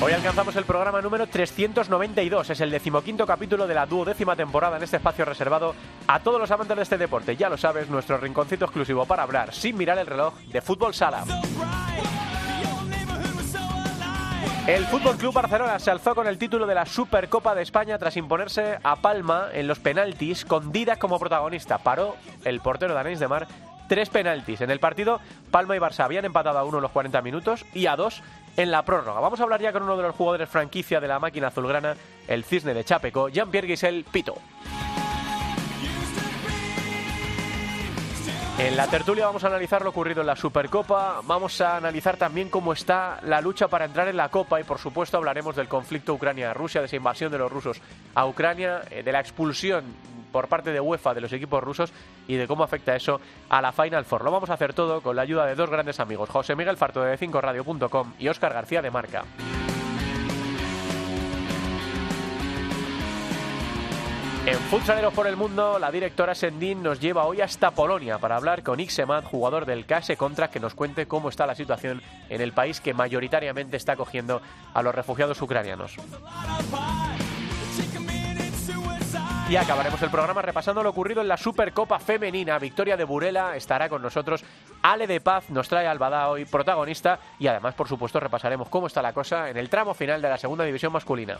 Hoy alcanzamos el programa número 392. Es el decimoquinto capítulo de la duodécima temporada en este espacio reservado a todos los amantes de este deporte. Ya lo sabes, nuestro rinconcito exclusivo para hablar sin mirar el reloj de fútbol sala. El Fútbol Club Barcelona se alzó con el título de la Supercopa de España tras imponerse a Palma en los penaltis con Didac como protagonista. Paró el portero danés de Mar tres penaltis. En el partido, Palma y Barça habían empatado a uno en los 40 minutos y a dos en la prórroga. Vamos a hablar ya con uno de los jugadores franquicia de la máquina azulgrana, el cisne de Chapeco, Jean-Pierre Guisel Pito. En la tertulia vamos a analizar lo ocurrido en la Supercopa, vamos a analizar también cómo está la lucha para entrar en la Copa y por supuesto hablaremos del conflicto Ucrania-Rusia, de esa invasión de los rusos a Ucrania, eh, de la expulsión por parte de UEFA de los equipos rusos y de cómo afecta eso a la Final Four. Lo vamos a hacer todo con la ayuda de dos grandes amigos, José Miguel Farto de 5radio.com y Óscar García de Marca. En Futsaleros por el Mundo, la directora Sendin nos lleva hoy hasta Polonia para hablar con Ixemat, jugador del KS Contra, que nos cuente cómo está la situación en el país que mayoritariamente está acogiendo a los refugiados ucranianos. Y acabaremos el programa repasando lo ocurrido en la Supercopa Femenina. Victoria de Burela estará con nosotros. Ale de Paz nos trae al Badá hoy, protagonista. Y además, por supuesto, repasaremos cómo está la cosa en el tramo final de la segunda división masculina.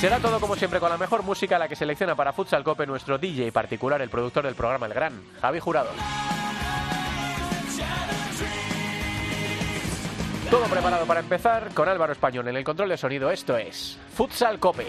Será todo como siempre con la mejor música, la que selecciona para Futsal Cope nuestro DJ particular, el productor del programa, el gran Javi Jurado. Todo preparado para empezar con Álvaro Español en el control de sonido. Esto es Futsal Cope.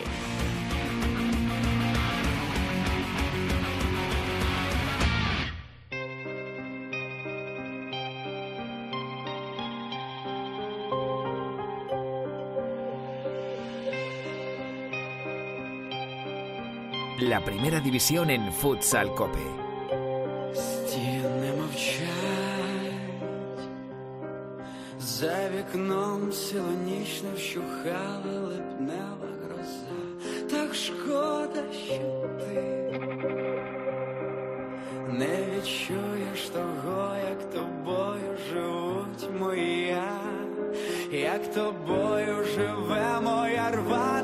La primera división en Futsal Cope. За вікном сілонічно вщухала липнева гроза. Так шкода, що ти не відчуєш того, як тобою живуть моя, як тобою живе моя рвана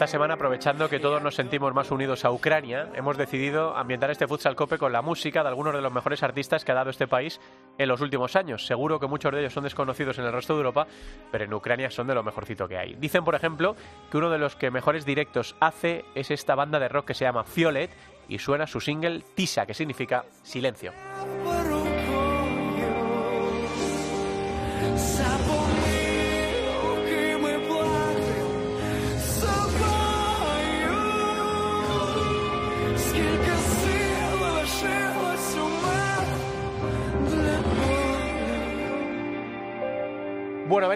Esta semana, aprovechando que todos nos sentimos más unidos a Ucrania, hemos decidido ambientar este Futsal Cope con la música de algunos de los mejores artistas que ha dado este país en los últimos años. Seguro que muchos de ellos son desconocidos en el resto de Europa, pero en Ucrania son de lo mejorcito que hay. Dicen, por ejemplo, que uno de los que mejores directos hace es esta banda de rock que se llama Violet y suena su single Tisa, que significa silencio.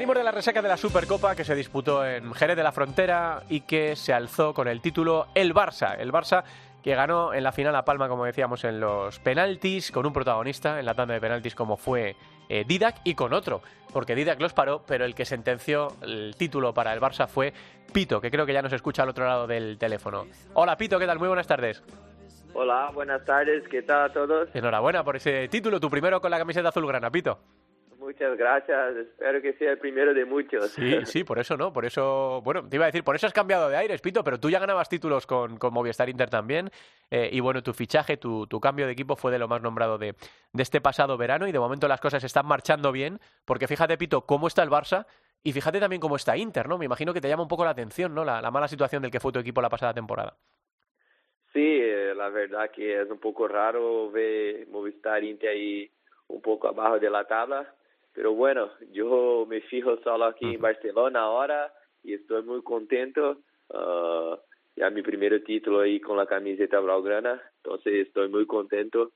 Venimos de la resaca de la Supercopa que se disputó en Jerez de la Frontera y que se alzó con el título El Barça. El Barça que ganó en la final a Palma, como decíamos, en los penaltis, con un protagonista en la tanda de penaltis como fue eh, Didac y con otro, porque Didac los paró, pero el que sentenció el título para el Barça fue Pito, que creo que ya nos escucha al otro lado del teléfono. Hola Pito, ¿qué tal? Muy buenas tardes. Hola, buenas tardes, ¿qué tal a todos? Enhorabuena por ese título, tu primero con la camiseta azulgrana, Pito. Muchas gracias, espero que sea el primero de muchos. Sí, sí, por eso no, por eso, bueno, te iba a decir, por eso has cambiado de aires, Pito, pero tú ya ganabas títulos con, con Movistar Inter también, eh, y bueno, tu fichaje, tu, tu cambio de equipo fue de lo más nombrado de, de este pasado verano, y de momento las cosas están marchando bien, porque fíjate, Pito, cómo está el Barça, y fíjate también cómo está Inter, ¿no? Me imagino que te llama un poco la atención, ¿no? La, la mala situación del que fue tu equipo la pasada temporada. Sí, eh, la verdad que es un poco raro ver Movistar Inter ahí un poco abajo de la tabla, pero bueno, yo me fijo solo aquí en Barcelona ahora y estoy muy contento. ah, ya mi primer título ahí con la camiseta blaugrana, entonces estoy muy contento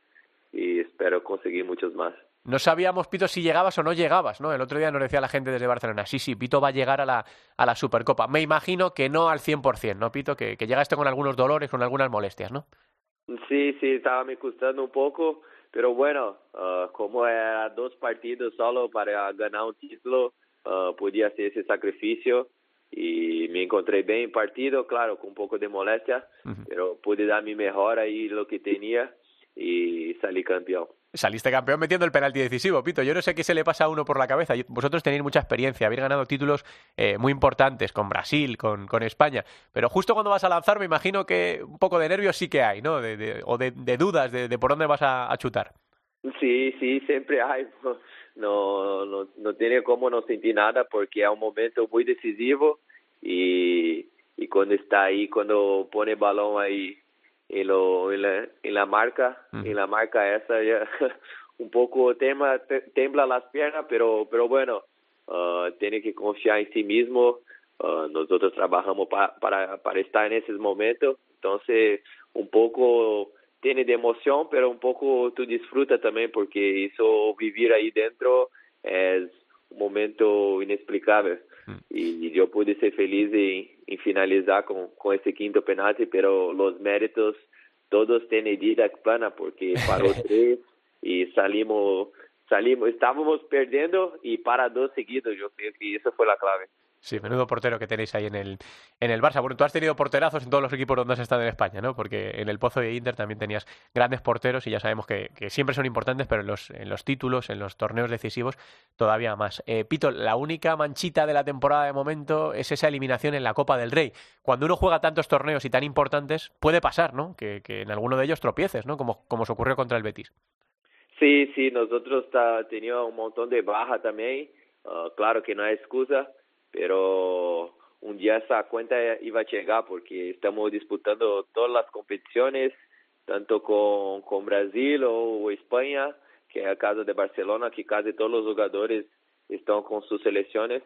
y espero conseguir muchos más. No sabíamos, Pito, si llegabas o no llegabas, ¿no? El otro día nos decía la gente desde Barcelona, sí, sí, Pito va a llegar a la, a la Supercopa. Me imagino que no al 100%, ¿no, Pito? Que, que llegaste con algunos dolores, con algunas molestias, ¿no? Sí, sí, estaba me costando un poco, pero bueno, uh, como era dos partidos solo para ganar un título, uh, podía hacer ese sacrificio y me encontré bien en partido, claro, con un poco de molestia, uh -huh. pero pude dar mi mejor ahí lo que tenía y salí campeón. Saliste campeón metiendo el penalti decisivo, Pito. Yo no sé qué se le pasa a uno por la cabeza. Vosotros tenéis mucha experiencia, habéis ganado títulos eh, muy importantes con Brasil, con, con, España. Pero justo cuando vas a lanzar, me imagino que un poco de nervios sí que hay, ¿no? O de, dudas de, por dónde vas a, a, chutar. Sí, sí, siempre hay. No, no, no tiene cómo no sentir nada porque es un momento muy decisivo y, y cuando está ahí, cuando pone el balón ahí en, lo, en, la, en la marca, -huh. en la marca esa ya un poco tema, te, tembla las piernas, pero, pero bueno, uh, tiene que confiar en sí mismo. Uh, nosotros trabajamos pa, para, para estar en esos momentos, entonces un poco tiene de emoción, pero un poco tú disfrutas también porque eso vivir ahí dentro es un momento inexplicable. Y yo pude ser feliz en, en finalizar con, con ese quinto penalti, pero los méritos todos tienen vida plana porque paró tres y salimos, salimos, estábamos perdiendo y para dos seguidos. Yo creo que esa fue la clave. Sí, menudo portero que tenéis ahí en el, en el Barça. Bueno, tú has tenido porterazos en todos los equipos donde has estado en España, ¿no? Porque en el Pozo de Inter también tenías grandes porteros y ya sabemos que, que siempre son importantes, pero en los, en los títulos, en los torneos decisivos, todavía más. Eh, Pito, la única manchita de la temporada de momento es esa eliminación en la Copa del Rey. Cuando uno juega tantos torneos y tan importantes, puede pasar, ¿no? Que, que en alguno de ellos tropieces, ¿no? Como, como se ocurrió contra el Betis. Sí, sí, nosotros teníamos un montón de baja también. Uh, claro que no hay excusa pero un día esa cuenta iba a llegar porque estamos disputando todas las competiciones, tanto con, con Brasil o, España, que es el caso de Barcelona, que casi todos los jugadores están con sus selecciones.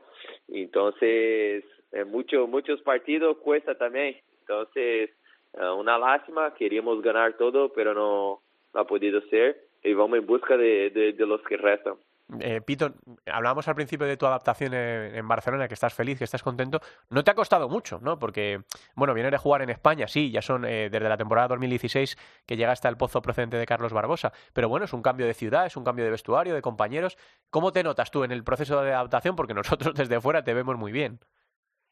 Entonces, eh, mucho, muchos partidos cuesta también. Entonces, eh, una lástima, queríamos ganar todo, pero no, ha podido ser. Y vamos en busca de, de los que restan. Eh, Pito, hablábamos al principio de tu adaptación en, Barcelona, que estás feliz, que estás contento. No te ha costado mucho, ¿no? Porque, bueno, vienes de jugar en España, sí, ya son eh, desde la temporada 2016 que llegaste al pozo procedente de Carlos Barbosa. Pero bueno, es un cambio de ciudad, es un cambio de vestuario, de compañeros. ¿Cómo te notas tú en el proceso de adaptación? Porque nosotros desde fuera te vemos muy bien.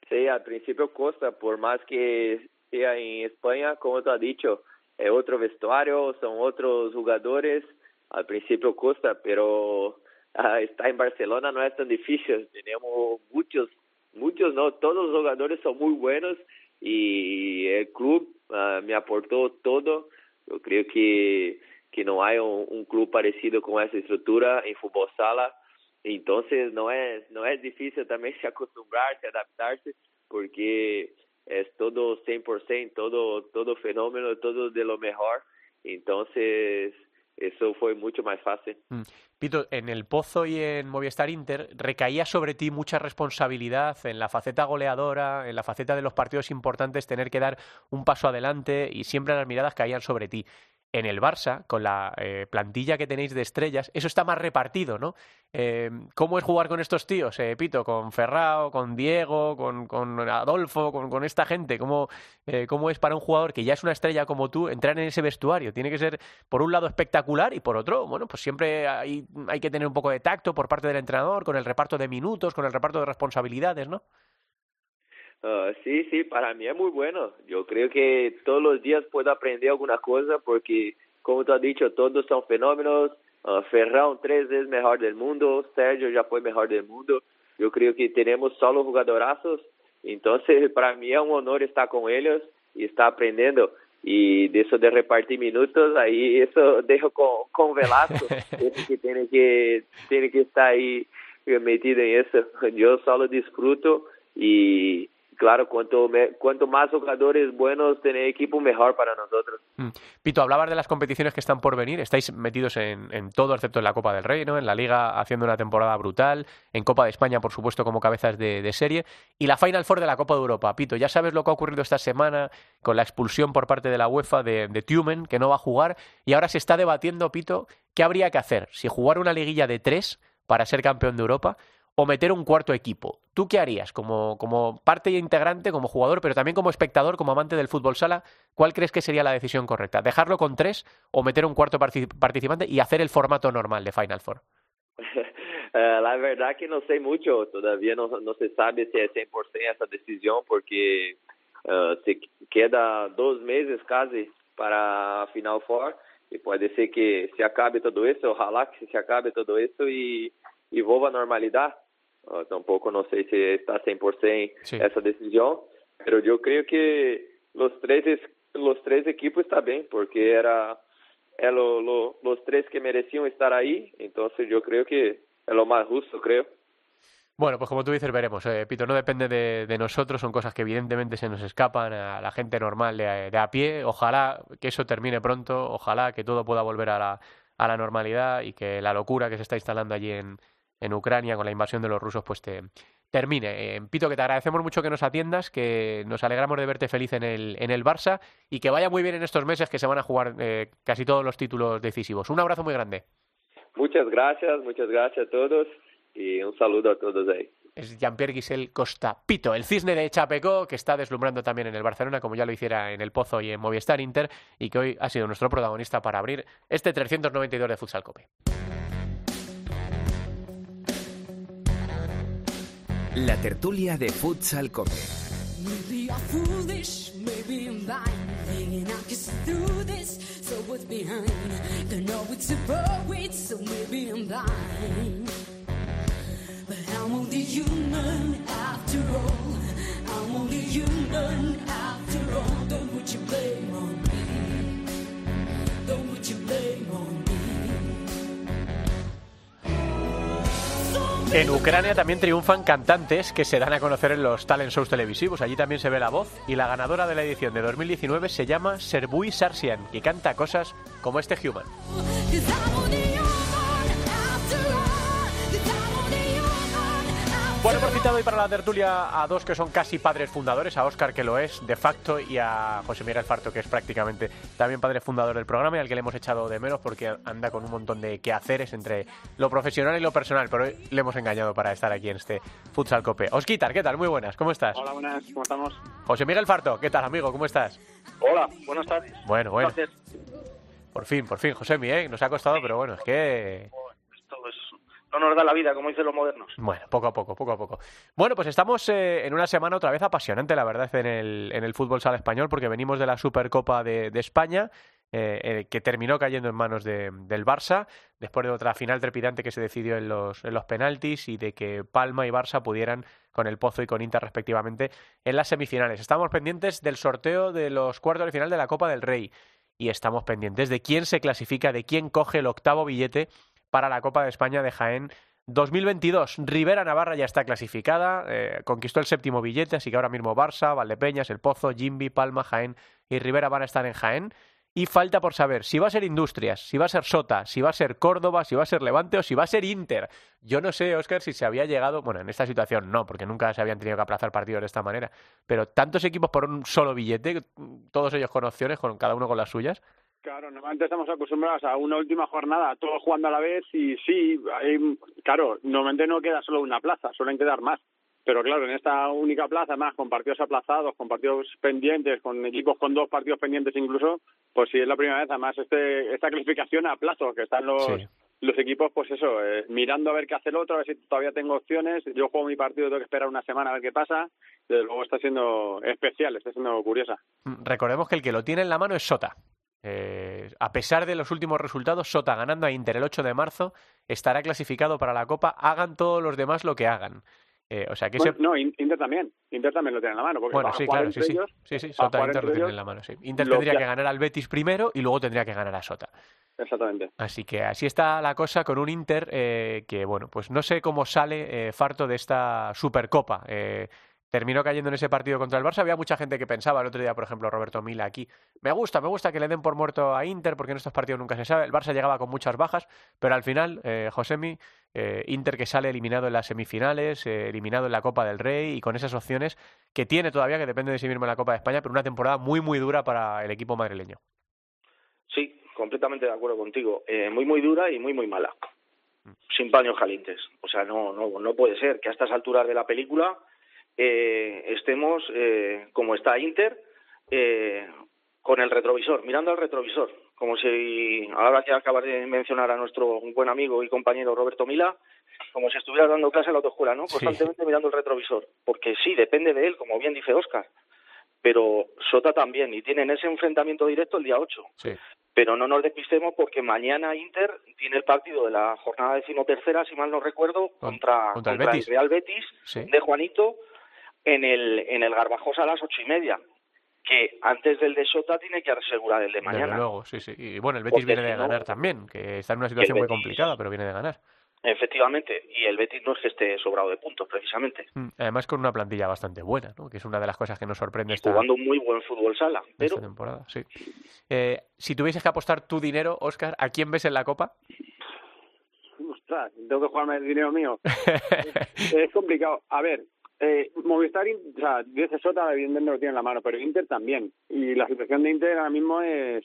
Sí, al principio costa, por más que sea en España, como tú has dicho, es otro vestuario, son otros jugadores. Al principio costa, pero uh, estar en Barcelona no es tan difícil. Tenemos muchos, muchos no, todos los jugadores son muy buenos y el club uh, me aportó todo. Yo creo que, que no hay un, un, club parecido con esa estructura en fútbol sala. Entonces no es, no es difícil también se adaptarse, porque es todo 100%, todo, todo fenómeno, todo de lo mejor. Entonces, eso fue mucho más fácil. Mm. Pito, en el Pozo y en Movistar Inter recaía sobre ti mucha responsabilidad en la faceta goleadora, en la faceta de los partidos importantes, tener que dar un paso adelante y siempre las miradas caían sobre ti en el Barça, con la eh, plantilla que tenéis de estrellas, eso está más repartido, ¿no? Eh, ¿Cómo es jugar con estos tíos, eh, Pito? Con Ferrao, con Diego, con, con Adolfo, con, con, esta gente. ¿Cómo, eh, ¿Cómo es para un jugador que ya es una estrella como tú entrar en ese vestuario? Tiene que ser, por un lado, espectacular y por otro, bueno, pues siempre hay, hay que tener un poco de tacto por parte del entrenador, con el reparto de minutos, con el reparto de responsabilidades, ¿no? Uh, sí, sí, para mí es muy bueno. Yo creo que todos los días puedo aprender alguna cosa porque, como tú has dicho, todos son fenómenos. Uh, Ferran tres veces mejor del mundo, Sergio ya fue mejor del mundo. Yo creo que tenemos solo jugadorazos. Entonces, para mí es un honor estar con ellos y estar aprendiendo. Y de eso de repartir minutos, ahí eso dejo con, con Velasco, que tiene que tiene que estar ahí metido en eso. Yo solo disfruto y claro, cuanto, me, cuanto más jugadores buenos tener equipo, mejor para nosotros. Mm. Pito, hablabas de las competiciones que están por venir. Estáis metidos en, todo, excepto en la Copa del Rey, ¿no? En la Liga haciendo una temporada brutal. En Copa de España, por supuesto, como cabezas de, de, serie. Y la Final Four de la Copa de Europa. Pito, ya sabes lo que ha ocurrido esta semana con la expulsión por parte de la UEFA de, de Tumen, que no va a jugar. Y ahora se está debatiendo, Pito, qué habría que hacer. Si jugar una liguilla de tres para ser campeón de Europa o meter un cuarto equipo. ¿Tú qué harías como, como parte integrante, como jugador, pero también como espectador, como amante del fútbol sala? ¿Cuál crees que sería la decisión correcta? ¿Dejarlo con tres o meter un cuarto participante y hacer el formato normal de Final Four? Uh, la verdad que no sé mucho, todavía no, no se sabe si es 100% esa decisión porque uh, se queda dos meses casi para Final Four y puede ser que se acabe todo eso, ojalá que se acabe todo eso y, y vuelva a normalidad. Uh, tampoco no sé si está 100% sí. esa decisión, pero yo creo que los tres, los tres equipos está bien, porque era, era lo, lo, los tres que merecían estar ahí, entonces yo creo que es lo más justo, creo. Bueno, pues como tú dices, veremos. Eh, Pito, no depende de, de, nosotros, son cosas que evidentemente se nos escapan a la gente normal de, de, a pie. Ojalá que eso termine pronto, ojalá que todo pueda volver a la, a la normalidad y que la locura que se está instalando allí en, en Ucrania con la invasión de los rusos pues te, termine. Eh, Pito, que te agradecemos mucho que nos atiendas, que nos alegramos de verte feliz en el, en el Barça y que vaya muy bien en estos meses que se van a jugar eh, casi todos los títulos decisivos. Un abrazo muy grande. Muchas gracias, muchas gracias a todos y un saludo a todos ahí. Es Jean-Pierre Guisel Costa Pito, el cisne de Chapecó, que está deslumbrando también en el Barcelona, como ya lo hiciera en el Pozo y en Movistar Inter, y que hoy ha sido nuestro protagonista para abrir este 392 de Futsal Cope. La tertulia de Futsal all. Don't blame on En Ucrania también triunfan cantantes que se dan a conocer en los talent shows televisivos. Allí también se ve la voz y la ganadora de la edición de 2019 se llama Serbuy Sarsian y canta cosas como este Human. Citado hoy para la tertulia a dos que son casi padres fundadores, a Óscar que lo es de facto y a José Miguel Farto que es prácticamente también padre fundador del programa y al que le hemos echado de menos porque anda con un montón de quehaceres entre lo profesional y lo personal, pero hoy le hemos engañado para estar aquí en este Futsal Cope. Osquitar, ¿qué tal? Muy buenas, ¿cómo estás? Hola, buenas, ¿cómo estamos? José Miguel Farto, ¿qué tal amigo? ¿Cómo estás? Hola, buenas tardes. Bueno, bueno. Gracias. Por fin, por fin, José Miguel, ¿eh? nos ha costado, pero bueno, es que Esto es no nos da la vida, como dicen los modernos. Bueno, poco a poco, poco a poco. Bueno, pues estamos eh, en una semana otra vez apasionante, la verdad, en el, en el fútbol sala español, porque venimos de la Supercopa de, España, eh, eh, que terminó cayendo en manos de, del Barça, después de otra final trepidante que se decidió en los, en los penaltis y de que Palma y Barça pudieran con el Pozo y con Inter respectivamente en las semifinales. Estamos pendientes del sorteo de los cuartos de final de la Copa del Rey y estamos pendientes de quién se clasifica, de quién coge el octavo billete para la Copa de España de Jaén 2022. Rivera Navarra ya está clasificada, eh, conquistó el séptimo billete, así que ahora mismo Barça, Valdepeñas, El Pozo, Jimby, Palma, Jaén y Rivera van a estar en Jaén. Y falta por saber si va a ser Industrias, si va a ser Sota, si va a ser Córdoba, si va a ser Levante o si va a ser Inter. Yo no sé, Óscar, si se había llegado, bueno, en esta situación no, porque nunca se habían tenido que aplazar partidos de esta manera, pero tantos equipos por un solo billete, todos ellos con opciones, con cada uno con las suyas. Claro, normalmente estamos acostumbrados a una última jornada, todos jugando a la vez y sí, hay, claro, normalmente no queda solo una plaza, suelen quedar más. Pero claro, en esta única plaza, más con partidos aplazados, con partidos pendientes, con equipos con dos partidos pendientes incluso, pues sí es la primera vez, además, este, esta clasificación a plazo, que están los, Sí. los equipos, pues eso, eh, mirando a ver qué hace el otro, a ver si todavía tengo opciones. Yo juego mi partido, tengo que esperar una semana a ver qué pasa. Desde luego está siendo especial, está siendo curiosa. Mm, Recordemos que el que lo tiene en la mano es Sota. Eh, a pesar de los últimos resultados, Sota ganando a Inter el 8 de marzo estará clasificado para la Copa, hagan todos los demás lo que hagan. Eh, o sea que ese... No, In- Inter también. Inter también lo tiene en la mano. Porque Bueno, sí, claro, sí, sí. ellos, Sí, sí, va a Sota e Inter lo ellos. en la mano, sí. Inter tendría que- que ganar al Betis primero y luego tendría que ganar a Sota. Exactamente. Así que así está la cosa con un Inter eh, que, bueno, pues no sé cómo sale eh, Farto de esta Supercopa. Terminó cayendo en ese partido contra el Barça. Había mucha gente que pensaba, el otro día, por ejemplo, Roberto Mila aquí, me gusta, me gusta que le den por muerto a Inter, porque en estos partidos nunca se sabe. El Barça llegaba con muchas bajas, pero al final, eh, Josemi, eh, Inter que sale eliminado en las semifinales, eh, eliminado en la Copa del Rey y con esas opciones que tiene todavía, que depende de sí mismo en la Copa de España, pero una temporada muy, muy dura para el equipo madrileño. Sí, completamente de acuerdo contigo. Eh, muy, muy dura y muy, muy mala. Sin paños calientes. O sea, no, no, no puede ser que a estas alturas de la película eh, estemos eh, como está Inter, eh, con el retrovisor, mirando al retrovisor. Como si, ahora que acabas de mencionar a nuestro buen amigo y compañero Roberto Mila, como si estuviera dando clase en la autoescuela, ¿no? Constantemente mirando el retrovisor. Porque sí, depende de él, como bien dice Oscar. Pero Sota también, y tienen ese enfrentamiento directo el día 8. Sí. Pero no nos despistemos porque mañana Inter tiene el partido de la jornada decimotercera, si mal no recuerdo, Con- contra, contra el Betis. Real Betis Sí. de Juanito en el, en el Garbajosa a las ocho y media. Que antes del de Sota tiene que asegurar el de Desde mañana. luego, sí, sí. Y bueno, el Betis Porque viene de no- ganar también, que está en una situación muy Betis- complicada, pero viene de ganar. Efectivamente, y el Betis no es que esté sobrado de puntos, precisamente. Mm, Además con una plantilla bastante buena, ¿no? que es una de las cosas que nos sorprende esta, Jugando un muy buen fútbol sala. Pero esta temporada. Sí. Eh, si tuvieses que apostar tu dinero, Oscar, ¿a quién ves en la Copa? Ostras, tengo que jugarme el dinero mío. es complicado. A ver, eh, Movistar, o sea, dice Sota, evidentemente lo tiene en la mano, pero Inter también. Y la situación de Inter ahora mismo es,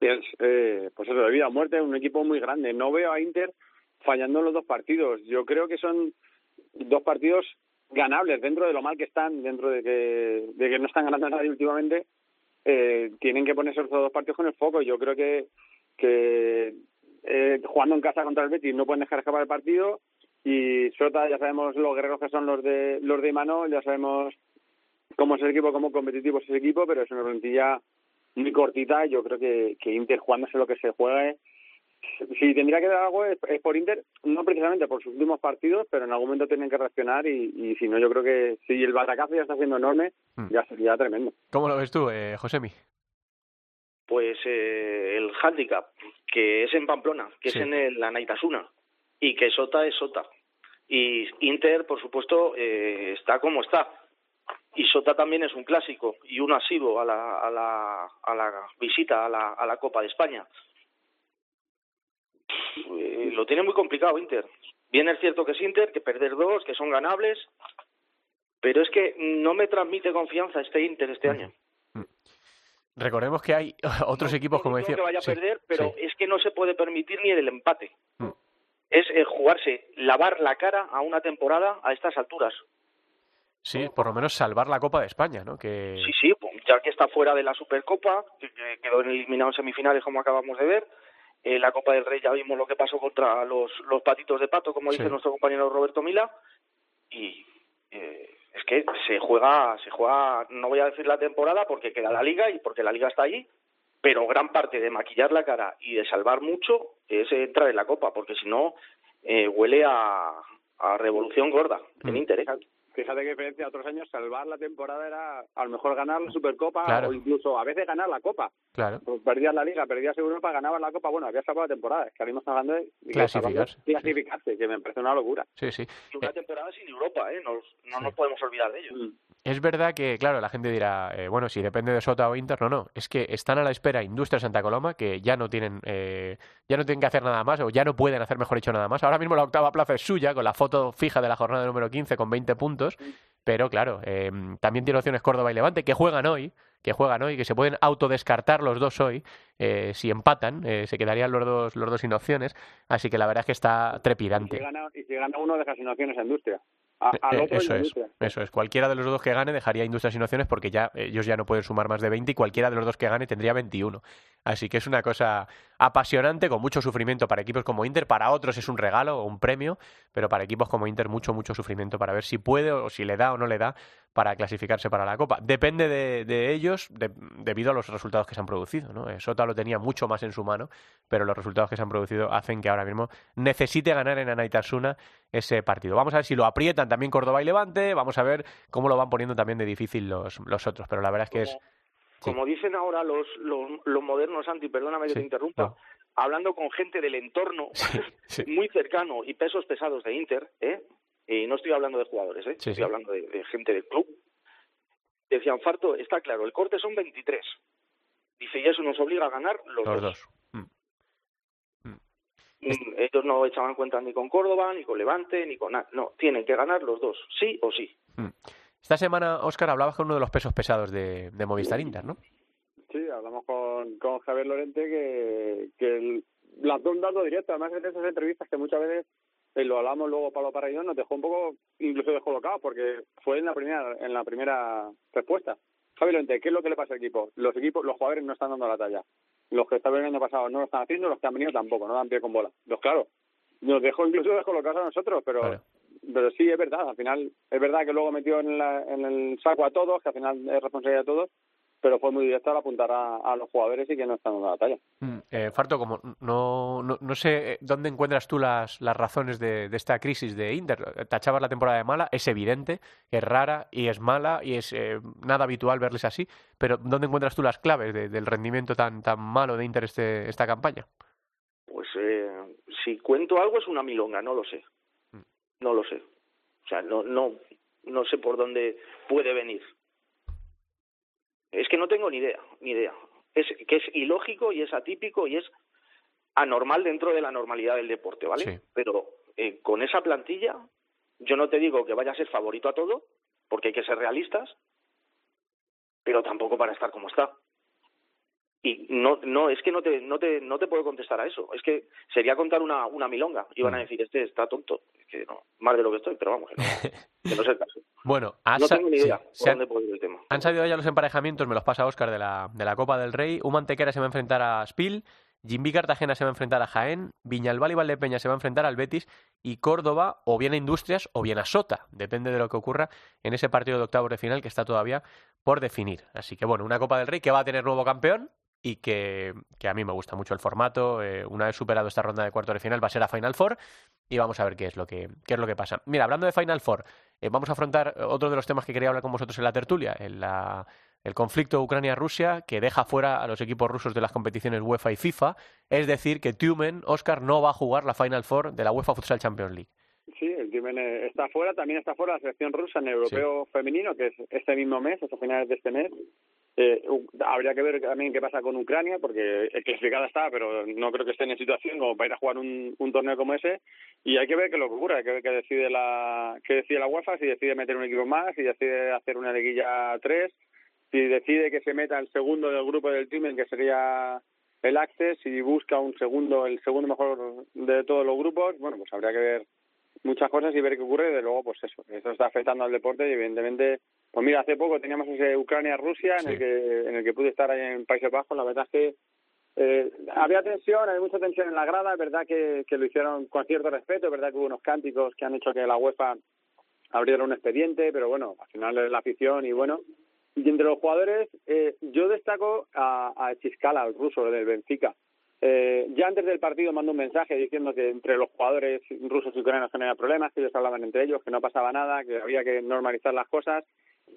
eh, pues eso, de vida o muerte, un equipo muy grande. No veo a Inter fallando en los dos partidos. Yo creo que son dos partidos ganables dentro de lo mal que están, dentro de que, de que no están ganando nadie últimamente. Eh, tienen que ponerse esos dos partidos con el foco. Yo creo que, que eh, jugando en casa contra el Betis no pueden dejar escapar el partido y Sota ya sabemos los guerreros que son los de los de Imanol, ya sabemos cómo es el equipo, cómo competitivo es el equipo, pero es una plantilla muy cortita yo creo que, que Inter jugándose lo que se juegue si tendría que dar algo es, es por Inter, no precisamente por sus últimos partidos, pero en algún momento tienen que reaccionar y, y si no, yo creo que si el batacazo ya está siendo enorme, Mm. ya sería tremendo. ¿Cómo lo ves tú, eh, Josemi? pues eh, el handicap, que es en Pamplona, que Sí. es en el Anaitasuna, y que Sota es Sota. Y Inter, por supuesto, eh, está como está. Y Sota también es un clásico y un asiduo a la, a la, a la visita a la, a la Copa de España. Eh, lo tiene muy complicado Inter. Bien es cierto que es Inter, que perder dos, que son ganables, pero es que no me transmite confianza este Inter este año. Recordemos que hay otros equipos, como No decía. que vaya a sí, perder, pero sí. es que no se puede permitir ni el empate. Mm. Es eh, jugarse, lavar la cara a una temporada a estas alturas. Sí, por lo menos salvar la Copa de España, ¿no? Que... Sí, sí, pues, ya que está fuera de la Supercopa, que, que quedó eliminado en semifinales como acabamos de ver. Eh, la Copa del Rey ya vimos lo que pasó contra los, los patitos de pato, como dice nuestro compañero Roberto Mila. Y eh, es que se juega, se juega, no voy a decir la temporada porque queda la liga y porque la liga está allí, pero gran parte de maquillar la cara y de salvar mucho es entrar en la Copa, porque si no eh, huele a, a revolución gorda en Mm. ¿Eh? Fíjate que diferencia a otros años, salvar la temporada era a lo mejor ganar la Supercopa Claro. o incluso a veces ganar la Copa. Claro. Pues perdías la Liga, perdías Europa, ganabas la Copa, bueno, habías salvado la temporada. Es que ahora mismo estamos hablando de de Clasificarse. clasificarse, que me parece una locura. Sí, sí. Una temporada sin Europa, ¿eh? Nos- no nos podemos olvidar de ello. Mm. Es verdad que, claro, la gente dirá, eh, bueno, si depende de Sota o Inter, no, no. Es que están a la espera Industria Santa Coloma, que ya no tienen, eh, ya no tienen que hacer nada más, o ya no pueden hacer, mejor dicho, nada más. Ahora mismo la octava plaza es suya, con la foto fija de la jornada número 15, con 20 puntos. Pero claro, eh, también tiene opciones Córdoba y Levante, que juegan hoy, que juegan hoy, que se pueden autodescartar los dos hoy. eh, si empatan, eh, se quedarían los dos, los dos sin opciones. Así que la verdad es que está trepidante. y si gana uno, deja sin opciones a Industria. A- al Eh, otro eso y es, eso es. Cualquiera de los dos que gane dejaría Industrias sin opciones porque ya ellos ya no pueden sumar más de 20 y cualquiera de los dos que gane tendría 21. Así que es una cosa apasionante con mucho sufrimiento para equipos como Inter. Para otros es un regalo o un premio, pero para equipos como Inter mucho, mucho sufrimiento para ver si puede o si le da o no le da para clasificarse para la Copa. Depende de, de ellos de- debido a los resultados que se han producido. ¿no? Eh, Sota lo tenía mucho más en su mano, pero los resultados que se han producido hacen que ahora mismo necesite ganar en Anaitasuna ese partido. Vamos a ver si lo aprietan también Córdoba y Levante, vamos a ver cómo lo van poniendo también de difícil los, los otros, pero la verdad es que es... Como, como dicen ahora los, los, los modernos, Santi, perdóname que Sí, te interrumpa, no. hablando con gente del entorno Sí, muy cercano y pesos pesados de Inter, ¿eh? y no estoy hablando de jugadores, ¿eh? estoy hablando de, gente del club, decían, Farto, está claro, el corte son 23. Dice, y eso nos obliga a ganar los, dos. Mm. Mm, ellos no echaban cuenta ni con Córdoba, ni con Levante, ni con nada. No, tienen que ganar los dos, sí o sí. Esta semana, Óscar, hablabas con uno de los pesos pesados de, de Movistar Inter, ¿no? Sí, hablamos con, con Javier Lorente que, que el, las dos datos directos, además de esas entrevistas que muchas veces eh, lo hablamos luego Pablo Parayón, nos dejó un poco incluso descolocado porque fue en la primera en la primera respuesta. Javier Lorente, ¿qué es lo que le pasa al equipo? Los equipos, los jugadores no están dando la talla. Los que estaban el año pasado no lo están haciendo, los que han venido tampoco, no dan pie con bola. Los claro, nos dejó incluso descolocados a nosotros, pero pero sí es verdad, al final es verdad que luego metió en, la, en el saco a todos, que al final es responsabilidad de todos, pero fue muy directo al apuntar a, los jugadores y que no están en la talla. Mm, eh, Farto, como no, no, no, sé dónde encuentras tú las, las razones de, de, esta crisis de Inter. Tachabas la temporada de mala, es evidente, es rara y es mala y es eh, nada habitual verles así, pero ¿dónde encuentras tú las claves del rendimiento tan, tan malo de Inter este, esta campaña? Pues eh, si cuento algo es una milonga, no lo sé. Mm. No lo sé. O sea, no, no, no sé por dónde puede venir. Es que no tengo ni idea, ni idea. Es que es ilógico y es atípico y es anormal dentro de la normalidad del deporte, ¿vale? Pero eh, con esa plantilla, yo no te digo que vaya a ser favorito a todo, porque hay que ser realistas, pero tampoco para estar como está. Y no, no, es que no te, no te, no te puedo contestar a eso. Es que sería contar una, una milonga. Iban a mm. decir, este está tonto. que no, más de lo que estoy, pero vamos, que no, es el caso. bueno, no tengo ni idea por dónde puede ir el tema. Han salido ya los emparejamientos, me los pasa Oscar, de la, de la Copa del Rey. Un Mantequera se va a enfrentar a Spiel. Jimmy Cartagena se va a enfrentar a Jaén, Viñalbal y Valdepeña se va a enfrentar al Betis y Córdoba o bien a Industrias o bien a Sota, depende de lo que ocurra en ese partido de octavos de final que está todavía por definir. Así que bueno, una Copa del Rey que va a tener nuevo campeón, y que, que, a mí me gusta mucho el formato. Eh, una vez superado esta ronda de cuartos de final va a ser a Final Four y vamos a ver qué es lo que, qué es lo que pasa. Mira, hablando de Final Four, eh, vamos a afrontar otro de los temas que quería hablar con vosotros en la tertulia, en la, el conflicto Ucrania-Rusia que deja fuera a los equipos rusos de las competiciones UEFA y FIFA, es decir, que Tumen, Oscar, no va a jugar la Final Four de la UEFA Futsal Champions League. Sí, el Tumen eh, está fuera, también está fuera la selección rusa en el europeo femenino, que es este mismo mes, hasta finales de este mes, eh, habría que ver también qué pasa con Ucrania, porque clasificada está, pero no creo que esté en situación como para ir a jugar un, torneo como ese. Y hay que ver qué lo que ocurre, hay que ver qué decide la, qué decide la UEFA, si decide meter un equipo más, si decide hacer una liguilla 3, si decide que se meta el segundo del grupo del team, que sería el Access, si busca un segundo, el segundo mejor de todos los grupos, bueno, pues habría que ver muchas cosas y ver qué ocurre. De luego, pues eso, eso está afectando al deporte y evidentemente pues mira, hace poco teníamos ese Ucrania-Rusia en el que en el que pude estar ahí en Países Bajos. La verdad es que eh, había tensión, hay mucha tensión en la grada. Es verdad que, que lo hicieron con cierto respeto. Es verdad que hubo unos cánticos que han hecho que la UEFA abriera un expediente, pero bueno, al final es la afición y bueno. Y entre los jugadores, eh, yo destaco a, a Chiscala, el ruso del Benfica. Eh, ya antes del partido mandó un mensaje diciendo que entre los jugadores rusos y ucranianos no había problemas, que ellos hablaban entre ellos, que no pasaba nada, que había que normalizar las cosas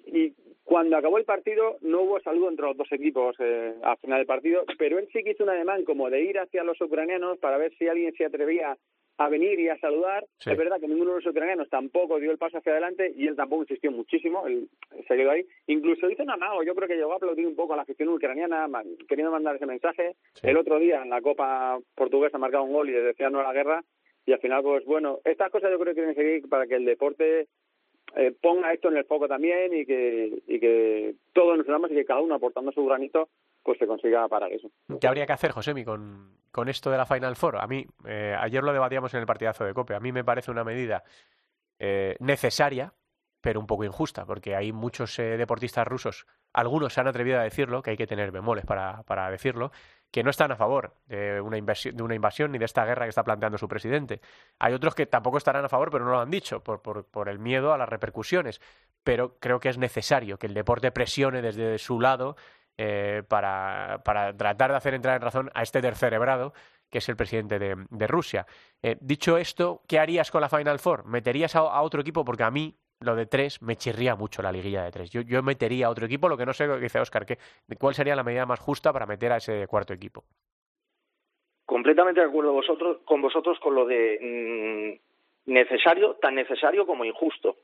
y cuando acabó el partido no hubo saludo entre los dos equipos eh, al final del partido, pero él sí que hizo un ademán como de ir hacia los ucranianos para ver si alguien se atrevía a venir y a saludar. Es verdad que ninguno de los ucranianos tampoco dio el paso hacia adelante y él tampoco insistió muchísimo, él se quedó ahí. Incluso hizo un amago, yo creo que llegó a aplaudir un poco a la afición ucraniana, queriendo mandar ese mensaje. El otro día en la Copa Portuguesa ha marcado un gol y le decía no a la guerra y al final, pues bueno, estas cosas yo creo que tienen que seguir para que el deporte eh, ponga esto en el foco también y que, y que todos nos unamos y que cada uno aportando su granito pues se consiga parar eso. ¿Qué habría que hacer, Josemi, con, con esto de la Final Four? A mí, eh, ayer lo debatíamos en el partidazo de COPE, a mí me parece una medida eh, necesaria, pero un poco injusta, porque hay muchos deportistas rusos, algunos se han atrevido a decirlo, que hay que tener bemoles para, para decirlo, que no están a favor de una, invasión, de una invasión ni de esta guerra que está planteando su presidente. Hay otros que tampoco estarán a favor, pero no lo han dicho, por, el miedo a las repercusiones. Pero creo que es necesario que el deporte presione desde su lado eh, para, tratar de hacer entrar en razón a este tercerebrado que es el presidente de, de Rusia. Eh, dicho esto, ¿qué harías con la Final Four? ¿Meterías a, otro equipo? Porque a mí lo de tres me chirría mucho la liguilla de tres. Yo, yo metería a otro equipo, lo que no sé lo que dice Oscar, que, ¿cuál sería la medida más justa para meter a ese cuarto equipo? Completamente de acuerdo vosotros, con vosotros con lo de necesario, tan necesario como injusto.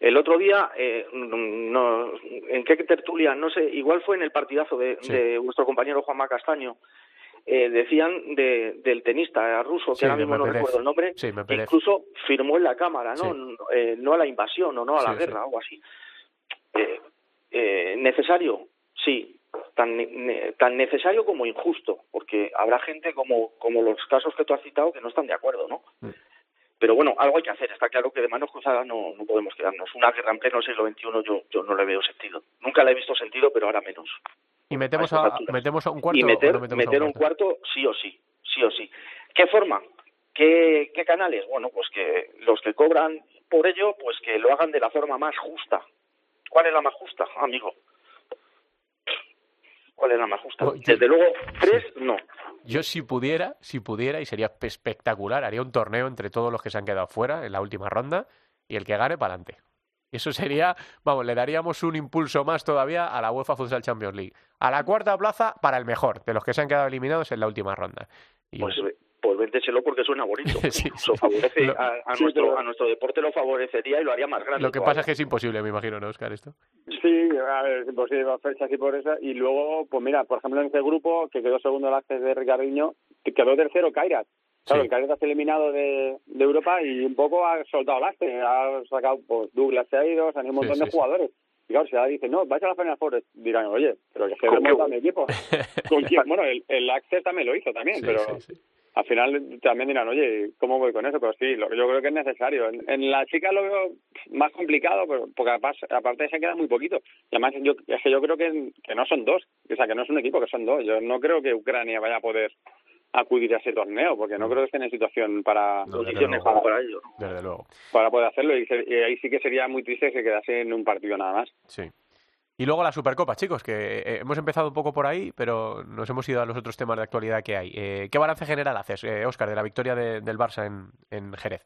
El otro día, eh, no, ¿en qué tertulia? No sé, igual fue en el partidazo de, Sí. de vuestro compañero Juanma Castaño. Eh, decían de, del tenista ruso, que Sí, ahora mismo no recuerdo el nombre, Sí, Medvedev. incluso firmó en la Cámara, ¿no? Sí. Eh, no a la invasión o no a la guerra, algo así. Eh, eh, ¿Necesario? Sí. Tan, ne- tan necesario como injusto, porque habrá gente como, como los casos que tú has citado que no están de acuerdo, ¿no? Mm. Pero bueno, algo hay que hacer. Está claro que de manos cruzadas no, no podemos quedarnos. Una guerra en pleno siglo XXI yo, yo no le veo sentido. Nunca le he visto sentido, pero ahora menos. Y metemos a metemos a un cuarto y meter, no metemos a meter un cuarto sí o sí, sí o sí. ¿Qué forma? ¿Qué, ¿Qué canales? Bueno, pues que los que cobran por ello, pues que lo hagan de la forma más justa. ¿Cuál es la más justa, amigo? ¿Cuál es la más justa? Yo- Desde luego, tres, no. Yo si pudiera, si pudiera, y sería espectacular, haría un torneo entre todos los que se han quedado fuera en la última ronda y el que gane para adelante. Eso sería, vamos, le daríamos un impulso más todavía a la UEFA Futsal Champions League. A la cuarta plaza para el mejor, de los que se han quedado eliminados en la última ronda. Y Pues, pues véndeselo porque suena bonito. Sí, Eso favorece Lo- a, a Sí, nuestro, pero- a nuestro deporte, lo favorecería y lo haría más grande. lo que todavía. pasa es que es imposible, me imagino, ¿no, Oscar? Esto. Sí, a ver, es imposible fechas y por esa. Y luego, pues mira, por ejemplo, en este grupo, que quedó segundo el Access de Ricardinho, que quedó tercero Kairat. Claro, Sí. el Kairat está eliminado de, de Europa y un poco ha soltado lastre. Ha sacado, pues Douglas se ha ido, se han ido un montón sí, de sí. jugadores. Y claro, si ahora dice, no, vais a la Final Four, dirán, oye, pero que es que ¿Con hemos qué? montado mi equipo. ¿Con quién? Bueno, el, el Access también lo hizo también, Sí, pero sí, sí. Al final también dirán, oye, ¿cómo voy con eso? Pero sí, lo, yo creo que es necesario. En, en la chica lo veo más complicado, pero porque aparte, aparte se queda muy poquito. Y además, yo, es que yo creo que, que no son dos, o sea, que no es un equipo, que son dos. Yo no creo que Ucrania vaya a poder acudir a ese torneo, porque no creo que estén en situación para, No, luego. como para ello. Desde luego. para poder hacerlo. Y, ahí sí que sería muy triste que se quedase en un partido nada más. Sí. Y luego la Supercopa, chicos, que eh, hemos empezado un poco por ahí, pero nos hemos ido a los otros temas de actualidad que hay. Eh, ¿Qué balance general haces, eh, Oscar, de la victoria de- del Barça en, en Jerez?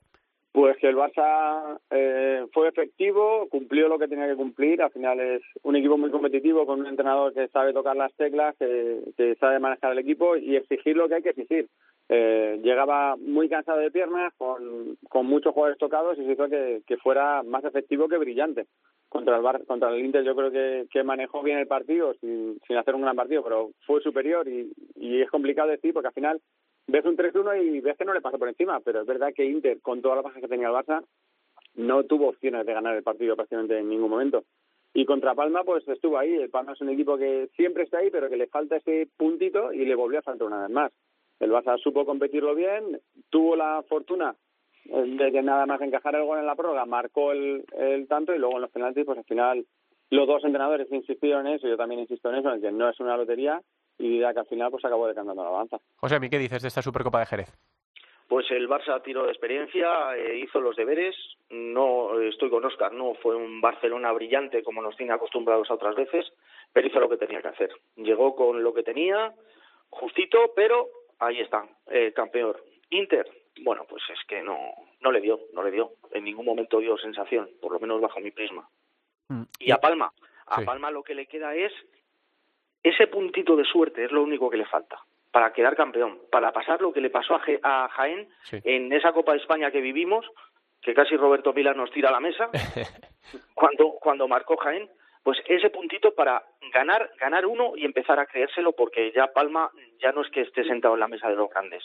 Pues que el Barça eh, fue efectivo, cumplió lo que tenía que cumplir. Al final es un equipo muy competitivo con un entrenador que sabe tocar las teclas, que, que sabe manejar el equipo y exigir lo que hay que exigir. Eh, llegaba muy cansado de piernas, con, muchos jugadores tocados y se hizo que, que fuera más efectivo que brillante. Contra el, Bar, contra el Inter yo creo que, que manejó bien el partido sin, sin hacer un gran partido, pero fue superior y, y es complicado decir porque al final ves un 3-1 y ves que no le pasó por encima, pero es verdad que Inter, con todas las bajas que tenía el Barça, no tuvo opciones de ganar el partido prácticamente en ningún momento. Y contra Palma, pues estuvo ahí. El Palma es un equipo que siempre está ahí, pero que le falta ese puntito y le volvió a faltar una vez más. El Barça supo competirlo bien, tuvo la fortuna eh, de que nada más encajar el gol en la prórroga, marcó el, el tanto y luego en los penaltis, pues al final los dos entrenadores insistieron en eso, yo también insisto en eso, en que no es una lotería y ya que al final pues acabó decantando la balanza. José, ¿qué dices de esta Supercopa de Jerez? Pues el Barça tiró de experiencia, eh, hizo los deberes. No estoy con Oscar, no fue un Barcelona brillante como nos tiene acostumbrados a otras veces, pero hizo lo que tenía que hacer. Llegó con lo que tenía, justito, pero ahí está, eh, campeón. Inter, bueno, pues es que no, no le dio, no le dio. En ningún momento dio sensación, por lo menos bajo mi prisma. Y a Palma, a Sí. Palma lo que le queda es ese puntito de suerte, es lo único que le falta para quedar campeón, para pasar lo que le pasó a, a Jaén Sí. en esa Copa de España que vivimos, que casi Roberto Milas nos tira a la mesa, cuando, cuando marcó Jaén, pues ese puntito para ganar, ganar uno y empezar a creérselo, porque ya Palma ya no es que esté sentado en la mesa de los grandes,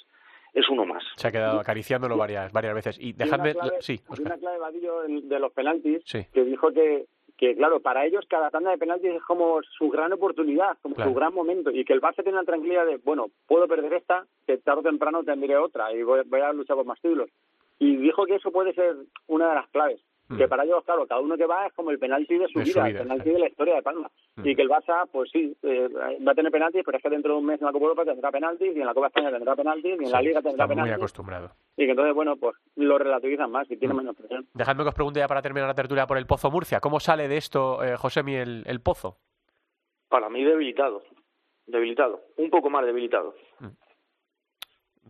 es uno más. Se ha quedado acariciándolo varias, varias veces. Y Y dejadme... una clave, Sí, Oscar. una clave Vadillo, de los penaltis Sí. que dijo que, que, claro, para ellos cada tanda de penaltis es como su gran oportunidad, como Claro. su gran momento, y que el Barça tiene la tranquilidad de, bueno, puedo perder esta, que tarde o temprano tendré otra, y voy, voy a luchar por más títulos. Y dijo que eso puede ser una de las claves, Mm. que para ellos, claro, cada uno que va es como el penalti de su De su vida, el penalti claro. de la historia de Palma. Mm. Y que el Barça, pues sí, eh, va a tener penaltis, pero es que dentro de un mes en la Copa Europa tendrá penaltis, y en la Copa España tendrá penaltis, y en la Liga tendrá está muy penaltis, acostumbrado. y que entonces, bueno, pues lo relativizan más y tiene Mm. menos presión. Dejadme que os pregunte ya para terminar la tertulia por el Pozo Murcia. ¿Cómo sale de esto, eh, Josemi, el, el Pozo? Para mí debilitado, debilitado, un poco más debilitado.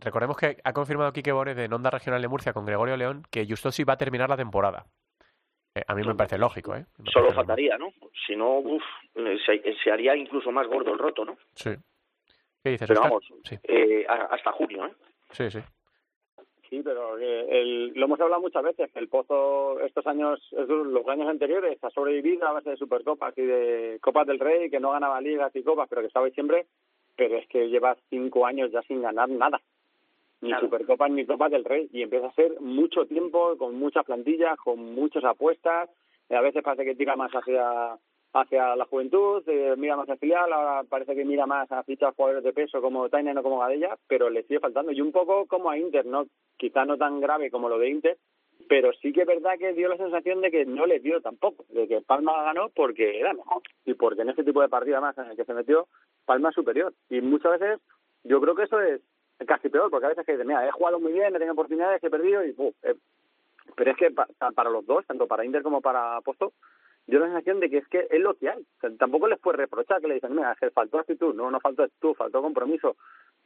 Recordemos que ha confirmado Quique Bones de Onda Regional de Murcia con Gregorio León que Justosi va a terminar la temporada. Eh, a mí me parece lógico, ¿eh? Me Solo faltaría, ¿no? Si no, uf, eh, se, se haría incluso más gordo el roto, ¿no? Sí. ¿Qué dices, Pero vamos, Sí, eh, a- hasta junio, ¿eh? sí, sí. sí, pero el, lo hemos hablado muchas veces, que el Pozo estos años, los años anteriores, ha sobrevivido a base de Supercopas y de Copas del Rey, que no ganaba ligas y copas, pero que estaba ahí siempre, pero es que lleva cinco años ya sin ganar nada, ni Supercopas ni Copas del Rey, y empieza a ser mucho tiempo, con muchas plantillas, con muchas apuestas, a veces parece que tira más hacia hacia la juventud, eh, mira más al filial, ahora parece que mira más a fichas jugadores de peso como Tainen o como Gadella, pero le sigue faltando. Y un poco como a Inter, ¿no? Quizá no tan grave como lo de Inter, pero sí que es verdad que dio la sensación de que no le dio tampoco, de que Palma ganó porque era mejor y porque en ese tipo de partida más en el que se metió, Palma es superior. Y muchas veces yo creo que eso es casi peor, porque a veces que dice, mira, he jugado muy bien, he tenido oportunidades, he perdido y eh, pero es que para los dos, tanto para Inter como para Posto, yo la sensación de que es que es lo que hay. tampoco les puede reprochar que le dicen, mira, que faltó actitud, no, no faltó actitud, faltó compromiso.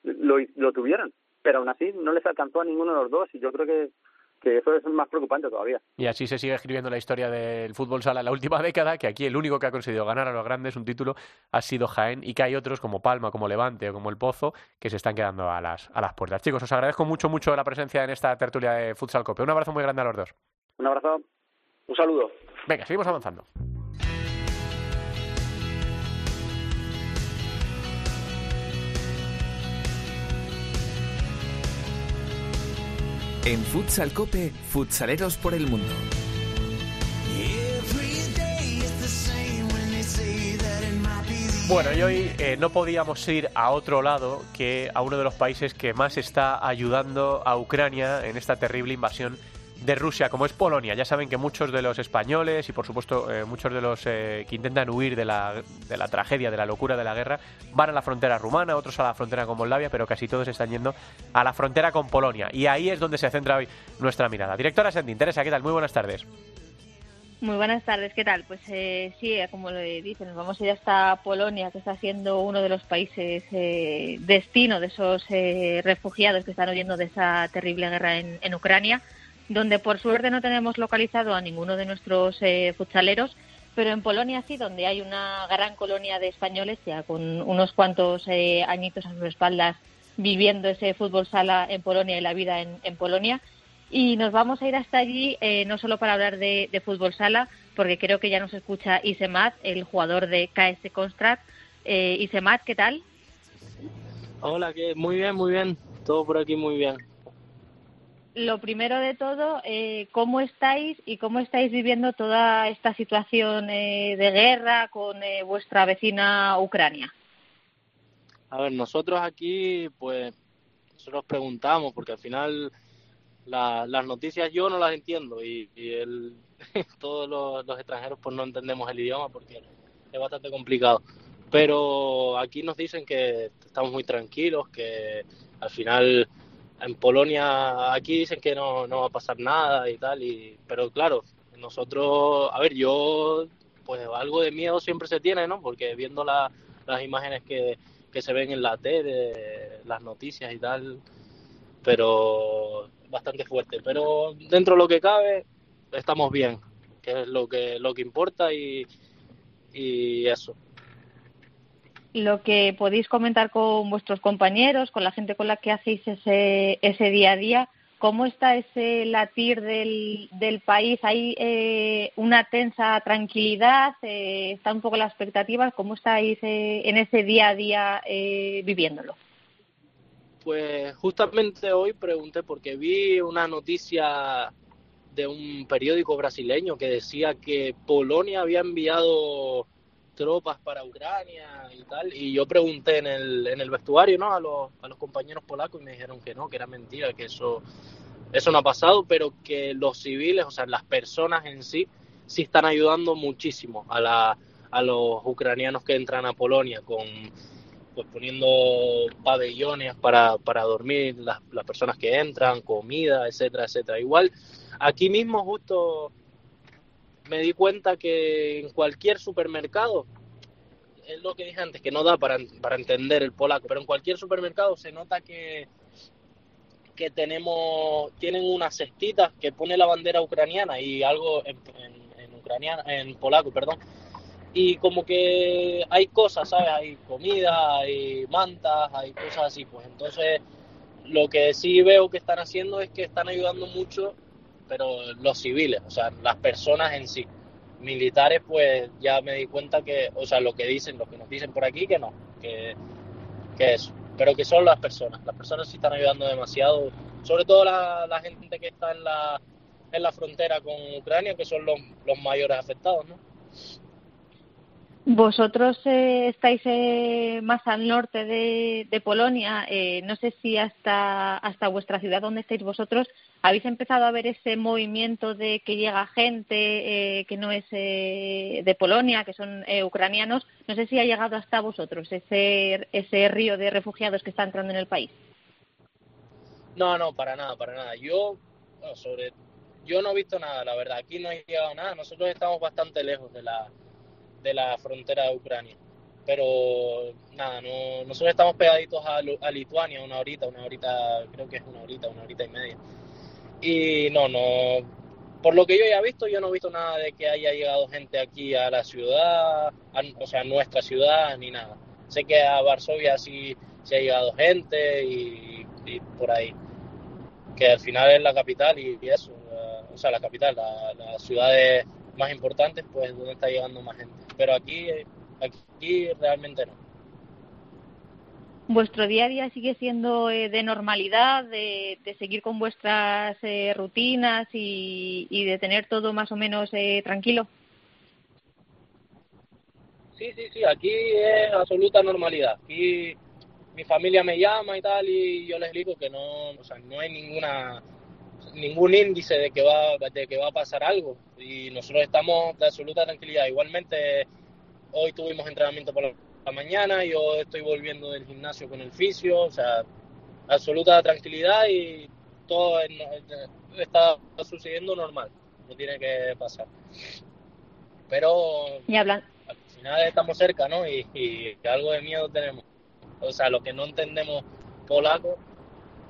Lo, lo tuvieron, pero aún así no les alcanzó a ninguno de los dos y yo creo que que eso es más preocupante todavía. Y así se sigue escribiendo la historia del fútbol sala en la última década, que aquí el único que ha conseguido ganar a los grandes un título ha sido Jaén y que hay otros como Palma, como Levante o como el Pozo que se están quedando a las, a las puertas. Chicos, os agradezco mucho, mucho la presencia en esta tertulia de Futsal Cope. Un abrazo muy grande a los dos. Un abrazo. Un saludo. Venga, seguimos avanzando. En Futsal Cope, futsaleros por el mundo. Bueno, y hoy eh, no podíamos ir a otro lado que a uno de los países que más está ayudando a Ucrania en esta terrible invasión de Rusia, como es Polonia. Ya saben que muchos de los españoles y, por supuesto, eh, muchos de los eh, que intentan huir de la, de la tragedia, de la locura de la guerra, van a la frontera rumana, otros a la frontera con Moldavia, pero casi todos están yendo a la frontera con Polonia. Y ahí es donde se centra hoy nuestra mirada. Directora Sendin, Teresa, ¿qué tal? Muy buenas tardes. Muy buenas tardes, ¿qué tal? Pues eh, sí, como lo dicen, nos vamos a ir hasta Polonia, que está siendo uno de los países destino de esos refugiados que están huyendo de esa terrible guerra en Ucrania donde por suerte no tenemos localizado a ninguno de nuestros eh, futsaleros, pero en Polonia sí, donde hay una gran colonia de españoles, ya con unos cuantos eh, añitos a sus espaldas viviendo ese fútbol sala en Polonia y la vida en, Polonia. Y nos vamos a ir hasta allí, eh, no solo para hablar de, fútbol sala, porque creo que ya nos escucha Isemat, el jugador de KS Constrat. Eh, ¿qué tal? Hola, ¿qué? muy bien, muy bien. Todo por aquí muy bien lo primero de todo, eh, ¿cómo estáis y cómo estáis viviendo toda esta situación eh, de guerra con eh, vuestra vecina Ucrania? A ver, nosotros aquí, pues, nosotros preguntamos, porque al final las noticias yo no las entiendo y, el, todos los, los, extranjeros pues no entendemos el idioma porque es bastante complicado. Pero aquí nos dicen que estamos muy tranquilos, que al final en Polonia aquí dicen que no, no va a pasar nada y tal, y, pero claro, nosotros, a ver, yo, pues algo de miedo siempre se tiene, ¿no? Porque viendo las imágenes que, que se ven en la tele, las noticias y tal, pero bastante fuerte. Pero dentro de lo que cabe, estamos bien, que es lo que, lo que importa y, y eso lo que podéis comentar con vuestros compañeros, con la gente con la que hacéis ese, ese día a día. ¿Cómo está ese latir del, del país? ¿Hay eh, una tensa tranquilidad? Eh, ¿Está un poco la expectativa? ¿Cómo estáis eh, en ese día a día viviéndolo? Pues justamente hoy pregunté porque vi una noticia de un periódico brasileño que decía que Polonia había enviado tropas para Ucrania y tal. Y yo pregunté en el, en el vestuario, ¿no? A los, a los compañeros polacos y me dijeron que no, que era mentira, que eso, eso no ha pasado, pero que los civiles, o sea, las personas en sí, sí están ayudando muchísimo a, la, a los ucranianos que entran a Polonia con pues poniendo pabellones para, para dormir las, las personas que entran, comida, etcétera, etcétera. Igual, aquí mismo justo me di cuenta que en cualquier supermercado, es lo que dije antes, que no da para, para entender el polaco, pero en cualquier supermercado se nota que, que tenemos, tienen unas cestitas que pone la bandera ucraniana y algo en, en, en polaco, perdón. Y como que hay cosas, ¿sabes? Hay comida, hay mantas, hay cosas así. Pues entonces lo que sí veo que están haciendo es que están ayudando mucho, pero los civiles, o sea, las personas en sí. Militares, pues ya me di cuenta que, o sea, lo que dicen, lo que nos dicen por aquí, que no, que, eso, pero que son las personas. Las personas sí están ayudando demasiado, sobre todo la, la gente que está en la, en la frontera con Ucrania, que son los, los mayores afectados, ¿no? Vosotros eh, estáis eh, más al norte de, Polonia. Eh, no sé si hasta, hasta vuestra ciudad donde estáis vosotros habéis empezado a ver ese movimiento de que llega gente que no es de Polonia, que son ucranianos. No sé si ha llegado hasta vosotros ese, ese río de refugiados que está entrando en el país. No, no, para nada, para nada. Yo, sobre, yo no he visto nada, la verdad. Aquí no ha llegado nada. Nosotros estamos bastante lejos de la de la frontera de Ucrania. Pero nada, no, nosotros estamos pegaditos a, a Lituania una horita, una horita, creo que es una horita, una horita y media. Y no, no, por lo que yo ya he visto, yo no he visto nada de que haya llegado gente aquí a la ciudad, o sea, a nuestra ciudad, ni nada. Sé que a Varsovia sí, sí ha llegado gente y, por ahí, que al final es la capital y, eso, o sea, la capital, las ciudades más importantes, pues donde está llegando más gente. Pero aquí, aquí realmente no. ¿Vuestro día a día sigue siendo eh, de normalidad, de, seguir con vuestras eh, rutinas y, de tener todo más o menos eh, tranquilo? Sí, sí, sí, aquí es absoluta normalidad. Aquí mi familia me llama y tal y yo les digo que no, o sea, no hay ninguna ningún índice de que va de que va a pasar algo y nosotros estamos de absoluta tranquilidad. Igualmente hoy tuvimos entrenamiento por la mañana, yo estoy volviendo del gimnasio con el fisio, o sea, absoluta tranquilidad y todo está sucediendo normal, no tiene que pasar. Pero al final estamos cerca, ¿no? Y, y algo de miedo tenemos. O sea, lo que no entendemos polaco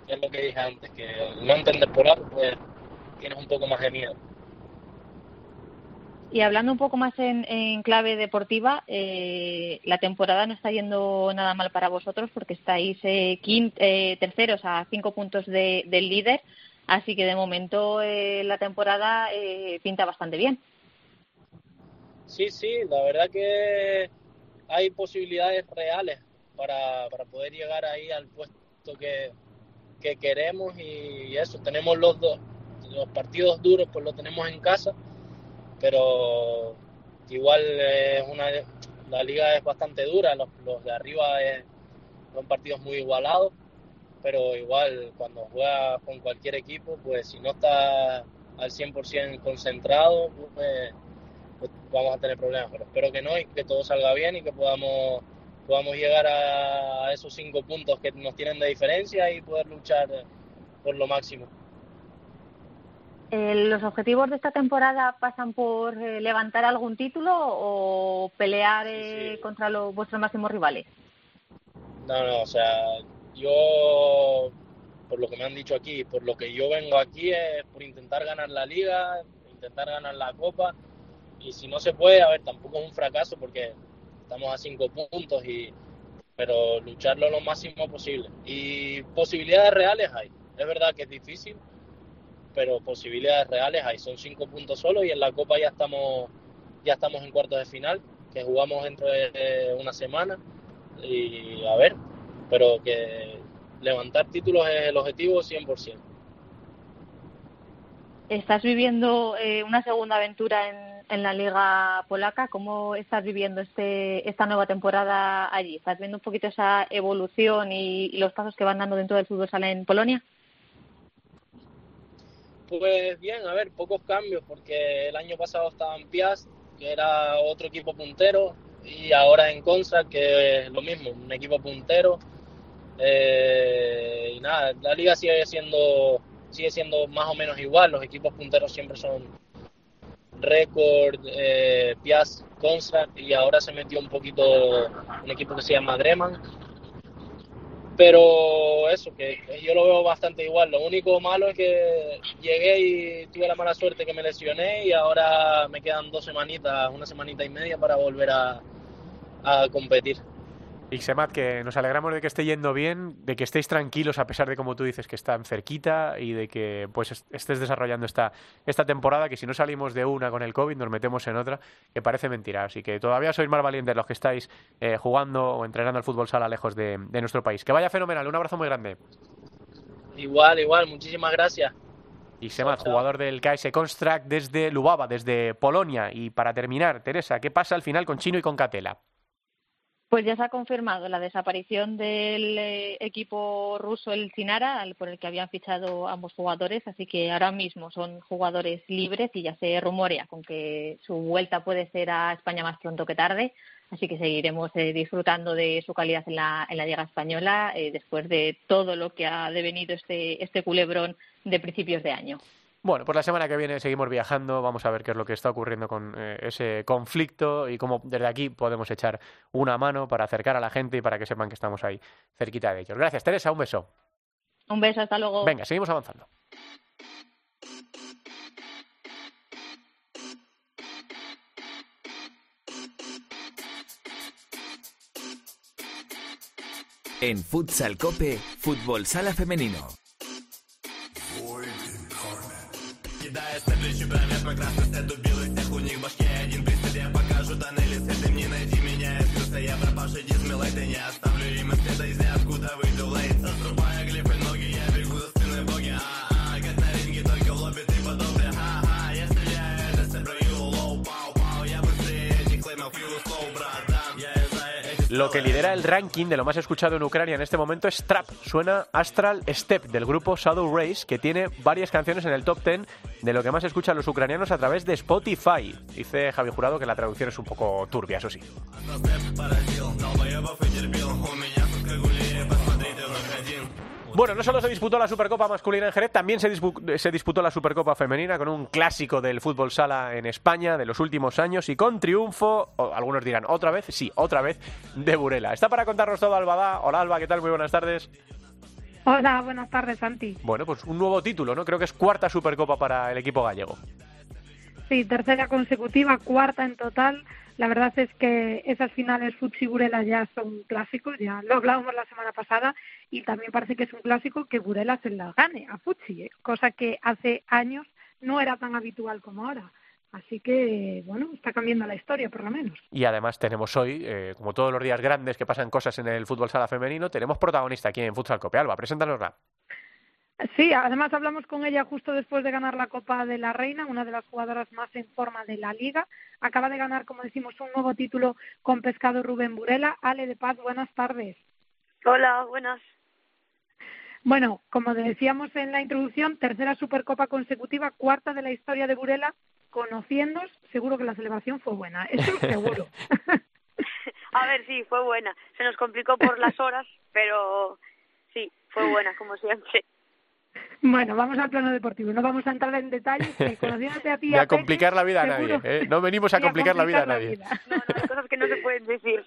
es lo que dije antes, que no entender polaco, pues tienes un poco más de miedo. Y hablando un poco más en, clave deportiva, eh, la temporada no está yendo nada mal para vosotros porque estáis eh, eh terceros a cinco puntos del líder, así que de momento eh, la temporada pinta bastante bien. Sí, sí, la verdad que hay posibilidades reales para, para poder llegar ahí al puesto que, que queremos y eso, tenemos los dos, los partidos duros pues lo tenemos en casa, pero igual es una, la liga es bastante dura, los, los de arriba es, son partidos muy igualados, pero igual cuando juegas con cualquier equipo, pues si no está al 100% concentrado, pues, pues, vamos a tener problemas, pero espero que no y que todo salga bien y que podamos podamos llegar a esos cinco puntos que nos tienen de diferencia y poder luchar por lo máximo. Eh, ¿Los objetivos de esta temporada pasan por eh, levantar algún título o pelear eh, contra los, vuestros máximos rivales? No, no, o sea, yo, por lo que me han dicho aquí, por lo que yo vengo aquí es por intentar ganar la liga, intentar ganar la copa y si no se puede, a ver, tampoco es un fracaso porque estamos a cinco puntos y pero lucharlo lo máximo posible y posibilidades reales hay es verdad que es difícil pero posibilidades reales hay. Son cinco puntos solo y en la Copa ya estamos, ya estamos en cuartos de final, que jugamos dentro de una semana. Y a ver, pero que levantar títulos es el objetivo 100%. Estás viviendo eh, una segunda aventura en, en, la liga polaca. ¿Cómo estás viviendo este, esta nueva temporada allí? ¿Estás viendo un poquito esa evolución y, y los pasos que van dando dentro del fútbol sala en Polonia? Pues bien, a ver, pocos cambios, porque el año pasado estaba en Piast, que era otro equipo puntero, y ahora en Consa, que es lo mismo, un equipo puntero. Eh, y nada, la liga sigue siendo, sigue siendo más o menos igual, los equipos punteros siempre son Record, eh, Piast, Consa, y ahora se metió un poquito un equipo que se llama Dreman, pero eso, que, yo lo veo bastante igual. Lo único malo es que llegué y tuve la mala suerte que me lesioné y ahora me quedan dos semanitas, una semanita y media para volver a competir. Ixemat, que nos alegramos de que esté yendo bien, de que estéis tranquilos a pesar de, como tú dices, que están cerquita y de que pues estés desarrollando esta, esta temporada, que si no salimos de una con el COVID nos metemos en otra, que parece mentira. Así que todavía sois más valientes los que estáis eh, jugando o entrenando al fútbol sala lejos de, nuestro país. Que vaya fenomenal, un abrazo muy grande. Igual, igual, muchísimas gracias. Ixemat, jugador del KS Construct desde Lubava, desde Polonia. Y para terminar, Teresa, ¿qué pasa al final con Chino y con Catela? Pues ya se ha confirmado la desaparición del eh, equipo ruso, el Sinara, por el que habían fichado ambos jugadores, así que ahora mismo son jugadores libres y ya se rumorea con que su vuelta puede ser a España más pronto que tarde, así que seguiremos eh, disfrutando de su calidad en la, en la Liga Española eh, después de todo lo que ha devenido este, este culebrón de principios de año. Bueno, pues la semana que viene seguimos viajando, vamos a ver qué es lo que está ocurriendo con eh, ese conflicto y cómo desde aquí podemos echar una mano para acercar a la gente y para que sepan que estamos ahí cerquita de ellos. Gracias, Teresa, un beso. Un beso, hasta luego. Venga, seguimos avanzando. En Futsal Cope, Fútbol Sala Femenino. прекрасно все дубилы всех у них в башке один при себе покажу тоннели с этим не найди меня из я пропавший дизмел, это не оставлю им и следа из ниоткуда выйду в лейт Lo que lidera el ranking de lo más escuchado en Ucrania en este momento es Trap. Suena Astral Step del grupo Shadow Race, que tiene varias canciones en el top 10 de lo que más escuchan los ucranianos a través de Spotify. Dice Javi Jurado que la traducción es un poco turbia, eso sí. Bueno, no solo se disputó la Supercopa masculina en Jerez, también se, disputó la Supercopa femenina con un clásico del fútbol sala en España de los últimos años y con triunfo, algunos dirán, otra vez, sí, otra vez, de Burela. Está para contarnos todo Alba Hola Alba, ¿qué tal? Muy buenas tardes. Hola, buenas tardes, Santi. Bueno, pues un nuevo título, ¿no? Creo que es cuarta Supercopa para el equipo gallego. Sí, tercera consecutiva, cuarta en total. La verdad es que esas finales Futsi Burela ya son clásicos, ya lo hablábamos la semana pasada, y también parece que es un clásico que Burela se la gane a Futsi, ¿eh? cosa que hace años no era tan habitual como ahora. Así que, bueno, está cambiando la historia, por lo menos. Y además tenemos hoy, eh, como todos los días grandes que pasan cosas en el fútbol sala femenino, tenemos protagonista aquí en Futsal Cope. Alba, preséntanosla. Sí, además hablamos con ella justo después de ganar la Copa de la Reina, una de las jugadoras más en forma de la liga. Acaba de ganar, como decimos, un nuevo título con Pescado Rubén Burela. Ale de Paz, buenas tardes. Hola, buenas. Bueno, como decíamos en la introducción, tercera Supercopa consecutiva, cuarta de la historia de Burela. Conociéndos, seguro que la celebración fue buena, eso seguro. A ver, sí, fue buena. Se nos complicó por las horas, pero sí, fue buena, como siempre. Bueno, vamos al plano deportivo. No vamos a entrar en detalles. Que conociéndote a ti. a complicar la vida a nadie. ¿eh? No venimos a complicar, la vida a nadie. No, no, hay cosas que no se pueden decir.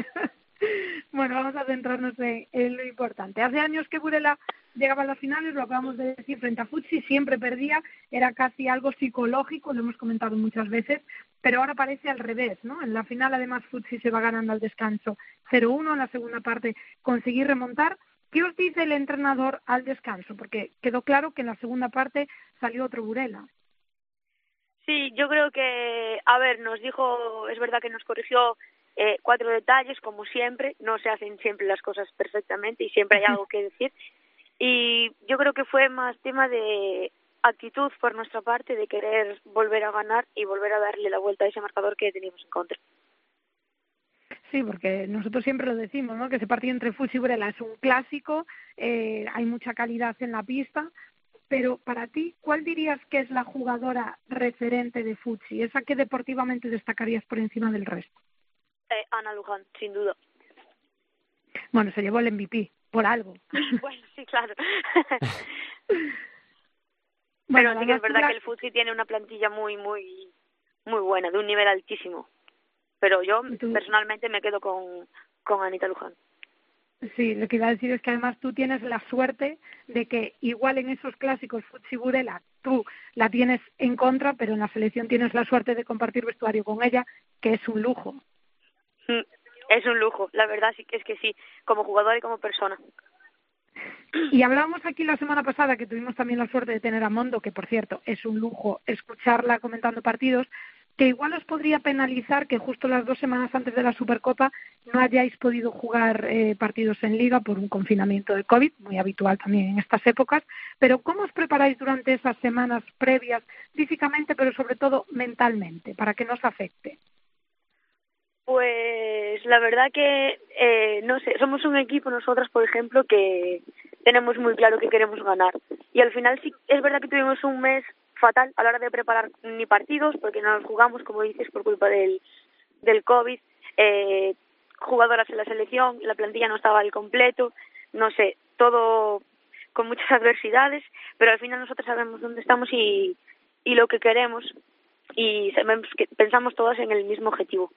bueno, vamos a centrarnos en, lo importante. Hace años que Burela llegaba a las finales, lo acabamos de decir, frente a Futsi, siempre perdía, era casi algo psicológico, lo hemos comentado muchas veces, pero ahora parece al revés, ¿no? En la final, además, Futsi se va ganando al descanso 0-1, en la segunda parte conseguir remontar ¿Qué os dice el entrenador al descanso? Porque quedó claro que en la segunda parte salió otro Burela. Sí, yo creo que, a ver, nos dijo, es verdad que nos corrigió eh, cuatro detalles, como siempre, no se hacen siempre las cosas perfectamente y siempre hay algo que decir. Y yo creo que fue más tema de actitud por nuestra parte, de querer volver a ganar y volver a darle la vuelta a ese marcador que teníamos en contra. Sí, porque nosotros siempre lo decimos, ¿no? Que ese partido entre Fuchi y Burela es un clásico, eh, hay mucha calidad en la pista, pero para ti, ¿cuál dirías que es la jugadora referente de Fuchi? Esa que deportivamente destacarías por encima del resto. Eh, Ana Luján, sin duda. Bueno, se llevó el MVP, por algo. bueno, sí, claro. pero sí que es verdad que el Fuchi tiene una plantilla muy, muy, muy buena, de un nivel altísimo. Pero yo personalmente me quedo con, con Anita Luján. Sí, lo que iba a decir es que además tú tienes la suerte de que igual en esos clásicos Burela tú la tienes en contra, pero en la selección tienes la suerte de compartir vestuario con ella, que es un lujo. Mm, es un lujo, la verdad sí que es que sí, como jugador y como persona. Y hablábamos aquí la semana pasada que tuvimos también la suerte de tener a Mondo, que por cierto es un lujo escucharla comentando partidos, que igual os podría penalizar que justo las dos semanas antes de la Supercopa no hayáis podido jugar eh, partidos en liga por un confinamiento de COVID, muy habitual también en estas épocas, pero ¿cómo os preparáis durante esas semanas previas físicamente, pero sobre todo mentalmente, para que no os afecte? Pues la verdad que, eh, no sé, somos un equipo nosotras, por ejemplo, que tenemos muy claro que queremos ganar. Y al final sí, es verdad que tuvimos un mes fatal a la hora de preparar ni partidos, porque no los jugamos, como dices, por culpa del, del COVID. Eh, jugadoras en la selección, la plantilla no estaba al completo, no sé, todo con muchas adversidades, pero al final nosotros sabemos dónde estamos y, y lo que queremos y pensamos todas en el mismo objetivo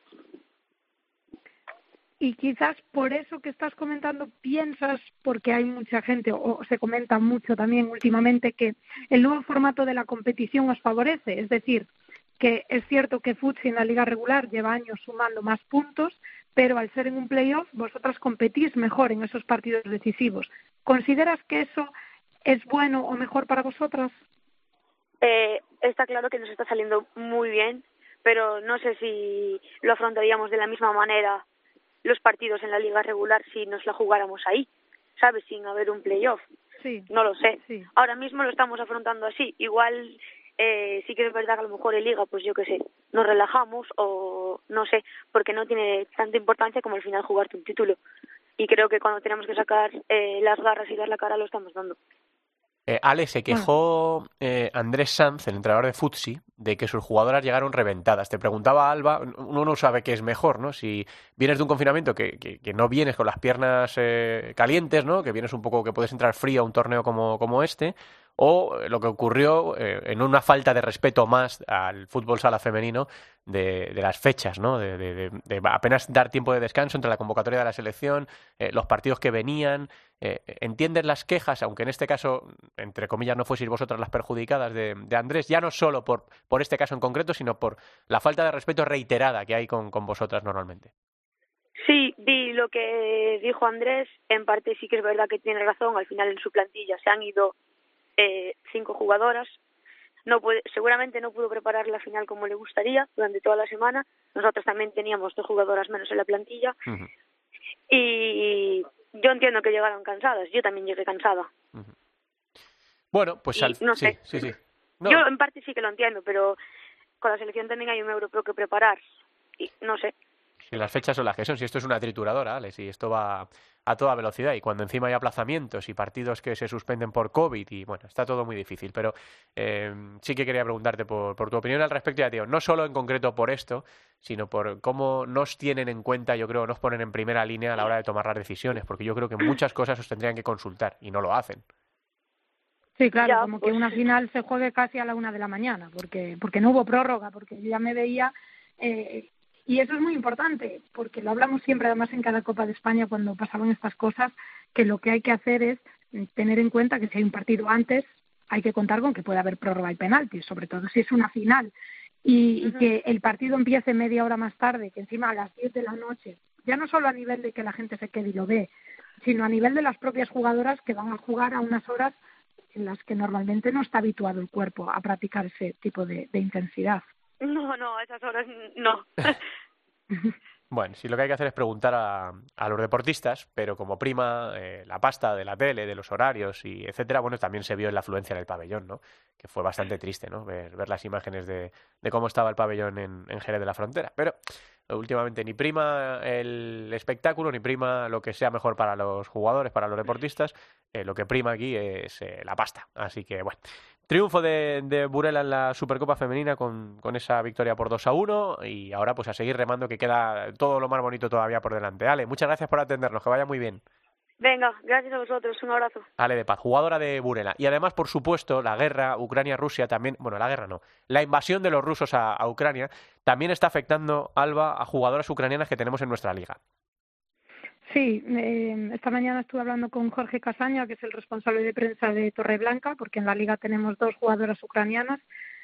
y quizás por eso que estás comentando piensas, porque hay mucha gente, o se comenta mucho también últimamente, que el nuevo formato de la competición os favorece, es decir, que es cierto que Futsi en la liga regular lleva años sumando más puntos, pero al ser en un playoff vosotras competís mejor en esos partidos decisivos. ¿Consideras que eso es bueno o mejor para vosotras? Eh, está claro que nos está saliendo muy bien, pero no sé si lo afrontaríamos de la misma manera los partidos en la liga regular si nos la jugáramos ahí, ¿sabes? Sin haber un playoff. Sí. No lo sé. Ahora mismo lo estamos afrontando así. Igual eh, sí que es verdad que a lo mejor en liga, pues yo qué sé, nos relajamos o no sé, porque no tiene tanta importancia como al final jugarte un título. Y creo que cuando tenemos que sacar eh, las garras y dar la cara lo estamos dando. Eh, Ale, se quejó eh, Andrés Sanz, el entrenador de Futsi, de que sus jugadoras llegaron reventadas. Te preguntaba Alba, uno no sabe qué es mejor, ¿no? Si vienes de un confinamiento que, que, no vienes con las piernas eh, calientes, ¿no? Que vienes un poco, que puedes entrar frío a un torneo como, como este, o lo que ocurrió eh, en una falta de respeto más al fútbol sala femenino de, de las fechas, ¿no? De, apenas dar tiempo de descanso entre la convocatoria de la selección, eh, los partidos que venían. Eh, ¿Entiendes las quejas, aunque en este caso, entre comillas, no fueseis vosotras las perjudicadas de, Andrés, ya no solo por, por este caso en concreto, sino por la falta de respeto reiterada que hay con, con vosotras normalmente? Sí, vi lo que dijo Andrés. En parte sí que es verdad que tiene razón. Al final en su plantilla se han ido eh, cinco jugadoras. No puede, seguramente no pudo preparar la final como le gustaría durante toda la semana. Nosotros también teníamos dos jugadoras menos en la plantilla. Y yo entiendo que llegaron cansadas. Yo también llegué cansada. Bueno, pues al... no sé. Sí, sí, Yo en parte sí que lo entiendo, pero con la selección también hay un europeo que preparar. Y no sé. Si las fechas son las que son, si esto es una trituradora, Alex, y esto va a toda velocidad y cuando encima hay aplazamientos y partidos que se suspenden por COVID y bueno, está todo muy difícil. Pero eh, sí que quería preguntarte por, por, tu opinión al respecto, ya tío, no solo en concreto por esto, sino por cómo nos tienen en cuenta, yo creo, nos ponen en primera línea a la hora de tomar las decisiones, porque yo creo que muchas cosas os tendrían que consultar y no lo hacen. Sí, claro, como que pues una final se juegue casi a la una de la mañana, porque porque no hubo prórroga, porque yo ya me veía eh, y eso es muy importante, porque lo hablamos siempre, además, en cada Copa de España cuando pasaban estas cosas, que lo que hay que hacer es tener en cuenta que si hay un partido antes, hay que contar con que puede haber prórroga y penalti, sobre todo si es una final. Y, que el partido empiece media hora más tarde, que encima a las 10 de la noche, ya no solo a nivel de que la gente se quede y lo ve, sino a nivel de las propias jugadoras que van a jugar a unas horas en las que normalmente no está habituado el cuerpo a practicar ese tipo de intensidad. No, no, a esas horas no. Bueno, si lo que hay que hacer es preguntar a, a los deportistas, pero como prima eh, la pasta de la tele, de los horarios y etcétera, bueno, también se vio en la afluencia en el pabellón, ¿no? Que fue bastante triste, ¿no? Ver, ver las imágenes de, de, cómo estaba el pabellón en, en Jerez de la Frontera. Pero últimamente ni prima el espectáculo, ni prima lo que sea mejor para los jugadores, para los deportistas. Eh, lo que prima aquí es eh, la pasta. Así que, bueno, Triunfo de, de, Burela en la Supercopa Femenina con, con, esa victoria por 2 a 1 y ahora pues a seguir remando que queda todo lo más bonito todavía por delante. Ale, muchas gracias por atendernos, que vaya muy bien. Venga, gracias a vosotros, un abrazo. Ale de Paz, jugadora de Burela. Y además, por supuesto, la guerra Ucrania-Rusia también, bueno, la guerra no, la invasión de los rusos a, a Ucrania también está afectando, Alba, a jugadoras ucranianas que tenemos en nuestra liga. Sí, eh, esta mañana estuve hablando con Jorge Casaña, que es el responsable de prensa de Torreblanca, porque en la liga tenemos dos jugadoras ucranianas,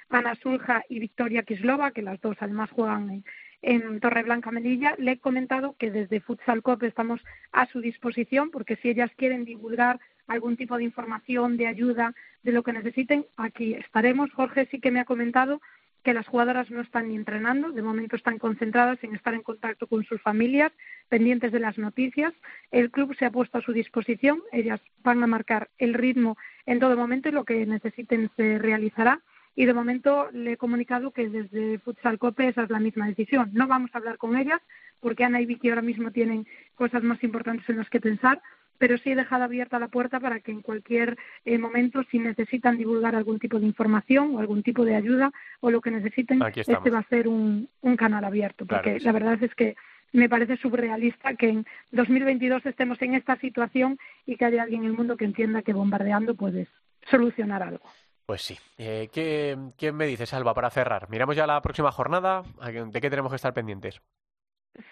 Ana Sulja y Victoria Kislova, que las dos además juegan en Torreblanca Melilla. Le he comentado que desde Futsal Cop estamos a su disposición porque si ellas quieren divulgar algún tipo de información, de ayuda, de lo que necesiten, aquí estaremos. Jorge sí que me ha comentado que las jugadoras no están ni entrenando, de momento están concentradas en estar en contacto con sus familias, pendientes de las noticias. El club se ha puesto a su disposición, ellas van a marcar el ritmo en todo momento y lo que necesiten se realizará. Y de momento le he comunicado que desde Futsal Cope esa es la misma decisión. No vamos a hablar con ellas porque Ana y Vicky ahora mismo tienen cosas más importantes en las que pensar, pero sí he dejado abierta la puerta para que en cualquier eh, momento, si necesitan divulgar algún tipo de información o algún tipo de ayuda o lo que necesiten, este va a ser un, canal abierto, porque la verdad es que me parece surrealista que en 2022 estemos en esta situación y que haya alguien en el mundo que entienda que bombardeando puedes solucionar algo. Pues sí. Eh, ¿qué, ¿Quién me dice, Salva, para cerrar? Miramos ya la próxima jornada. ¿De qué tenemos que estar pendientes?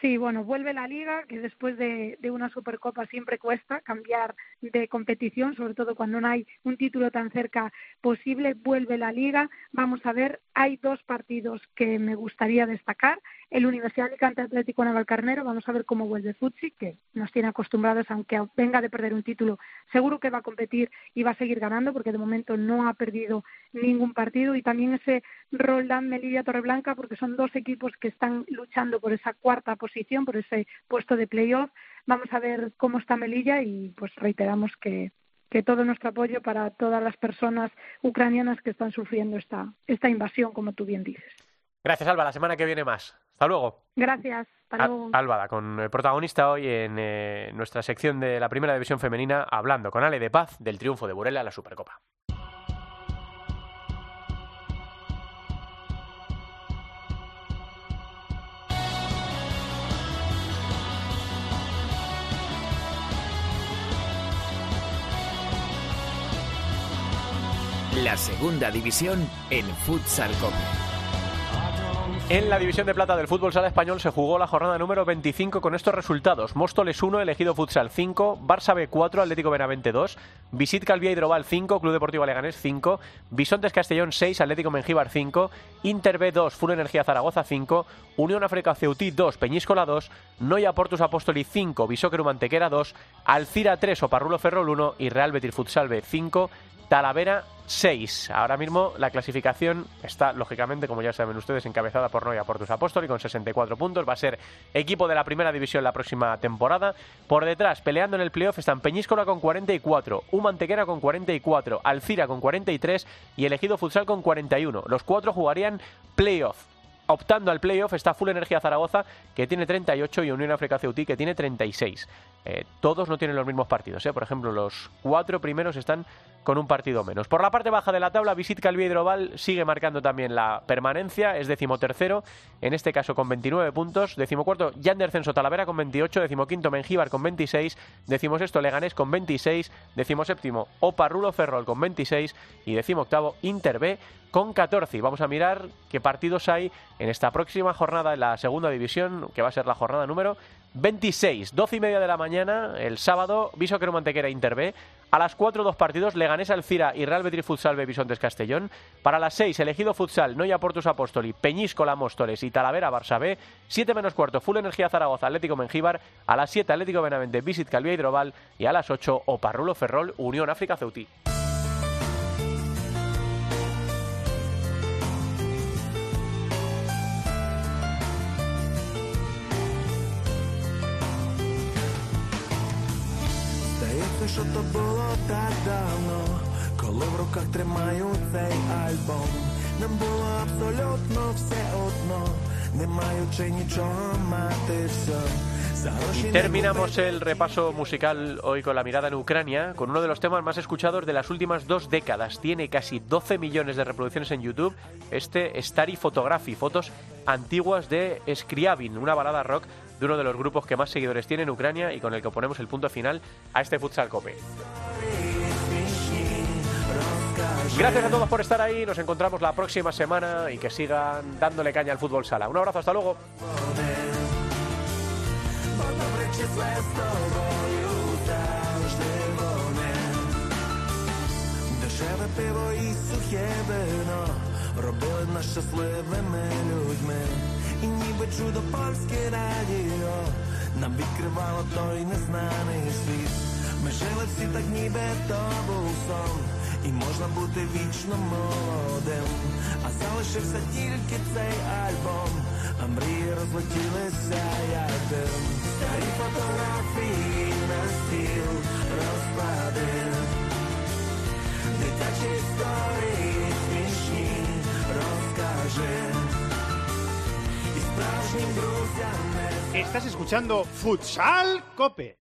Sí, bueno, vuelve la liga, que después de, una Supercopa siempre cuesta cambiar de competición, sobre todo cuando no hay un título tan cerca posible. Vuelve la liga. Vamos a ver, hay dos partidos que me gustaría destacar. El Universidad Alicante Atlético Navalcarnero, vamos a ver cómo vuelve Futsi, que nos tiene acostumbrados, aunque venga de perder un título, seguro que va a competir y va a seguir ganando, porque de momento no ha perdido ningún partido. Y también ese Roldán Melilla Torreblanca, porque son dos equipos que están luchando por esa cuarta posición, por ese puesto de playoff. Vamos a ver cómo está Melilla y pues reiteramos que, que todo nuestro apoyo para todas las personas ucranianas que están sufriendo esta, esta invasión, como tú bien dices. Gracias, Alba. La semana que viene más. Hasta luego. Gracias. Hasta luego. Álvada, con el protagonista hoy en eh, nuestra sección de la Primera División Femenina, hablando con Ale de Paz del triunfo de Burela en la Supercopa. La segunda división en Futsal Copa. En la división de plata del fútbol sala español se jugó la jornada número 25 con estos resultados. Móstoles 1, elegido futsal 5, Barça B 4, Atlético Benavente 2, Visit Calvía Hidrobal 5, Club Deportivo Leganés 5, Bisontes Castellón 6, Atlético Mengíbar 5, Inter B 2, Full Energía Zaragoza 5, Unión África Ceutí 2, Peñíscola 2, Noia Portus Apóstoli 5, Bisóquero Mantequera 2, Alcira 3, Oparrulo Ferrol 1 y Real Betis Futsal B 5, Talavera 6. Ahora mismo la clasificación está, lógicamente, como ya saben ustedes, encabezada por Noia Portus Apóstoli con 64 puntos. Va a ser equipo de la primera división la próxima temporada. Por detrás, peleando en el playoff, están Peñíscola con 44, Humantequera con 44, Alcira con 43 y Elegido Futsal con 41. Los cuatro jugarían playoff. Optando al playoff está Full Energía Zaragoza, que tiene 38, y Unión África Ceutí, que tiene 36. Eh, todos no tienen los mismos partidos. ¿eh? Por ejemplo, los cuatro primeros están con un partido menos. Por la parte baja de la tabla, Visit Calvi Hidrobal sigue marcando también la permanencia, es decimotercero, en este caso con 29 puntos, decimocuarto Yander Censo Talavera con 28, decimoquinto Mengíbar con 26, decimosexto Leganés con 26, decimoséptimo Oparrulo Ferrol con 26 y decimoctavo Inter B con 14. Y vamos a mirar qué partidos hay en esta próxima jornada en la segunda división, que va a ser la jornada número 26, 12 y media de la mañana, el sábado, Viso Mantequera Inter B. A las 4, dos partidos, Leganés Alcira y Real Betis Futsal B Bisontes Castellón. Para las 6, elegido Futsal, Noia Portus Apóstoli, Peñíscola Móstoles y Talavera Barça B. 7 menos cuarto, Full Energía Zaragoza, Atlético Mengíbar. A las 7, Atlético Benavente, Visit Calvía Hidrobal. Y a las 8, Oparrulo Ferrol, Unión África Ceutí. Y terminamos el repaso musical hoy con la mirada en Ucrania, con uno de los temas más escuchados de las últimas dos décadas. Tiene casi 12 millones de reproducciones en YouTube. Este Starry Photography, fotos antiguas de Scriabin, una balada rock de uno de los grupos que más seguidores tiene en Ucrania y con el que ponemos el punto final a este Futsal Cope. Gracias a todos por estar ahí, nos encontramos la próxima semana y que sigan dándole caña al fútbol sala. Un abrazo, hasta luego. Ніби чудо польське радіо. Нам відкривало той незнаний світ. Ми жили всі так ніби то був сон. І можна бути вічно молодим. А залишився тільки цей альбом. А мрії розлетілися як дим. Старі фотографії на стіл розклади Дитячі історії смішні. Розкажи Estás escuchando Futsal Cope.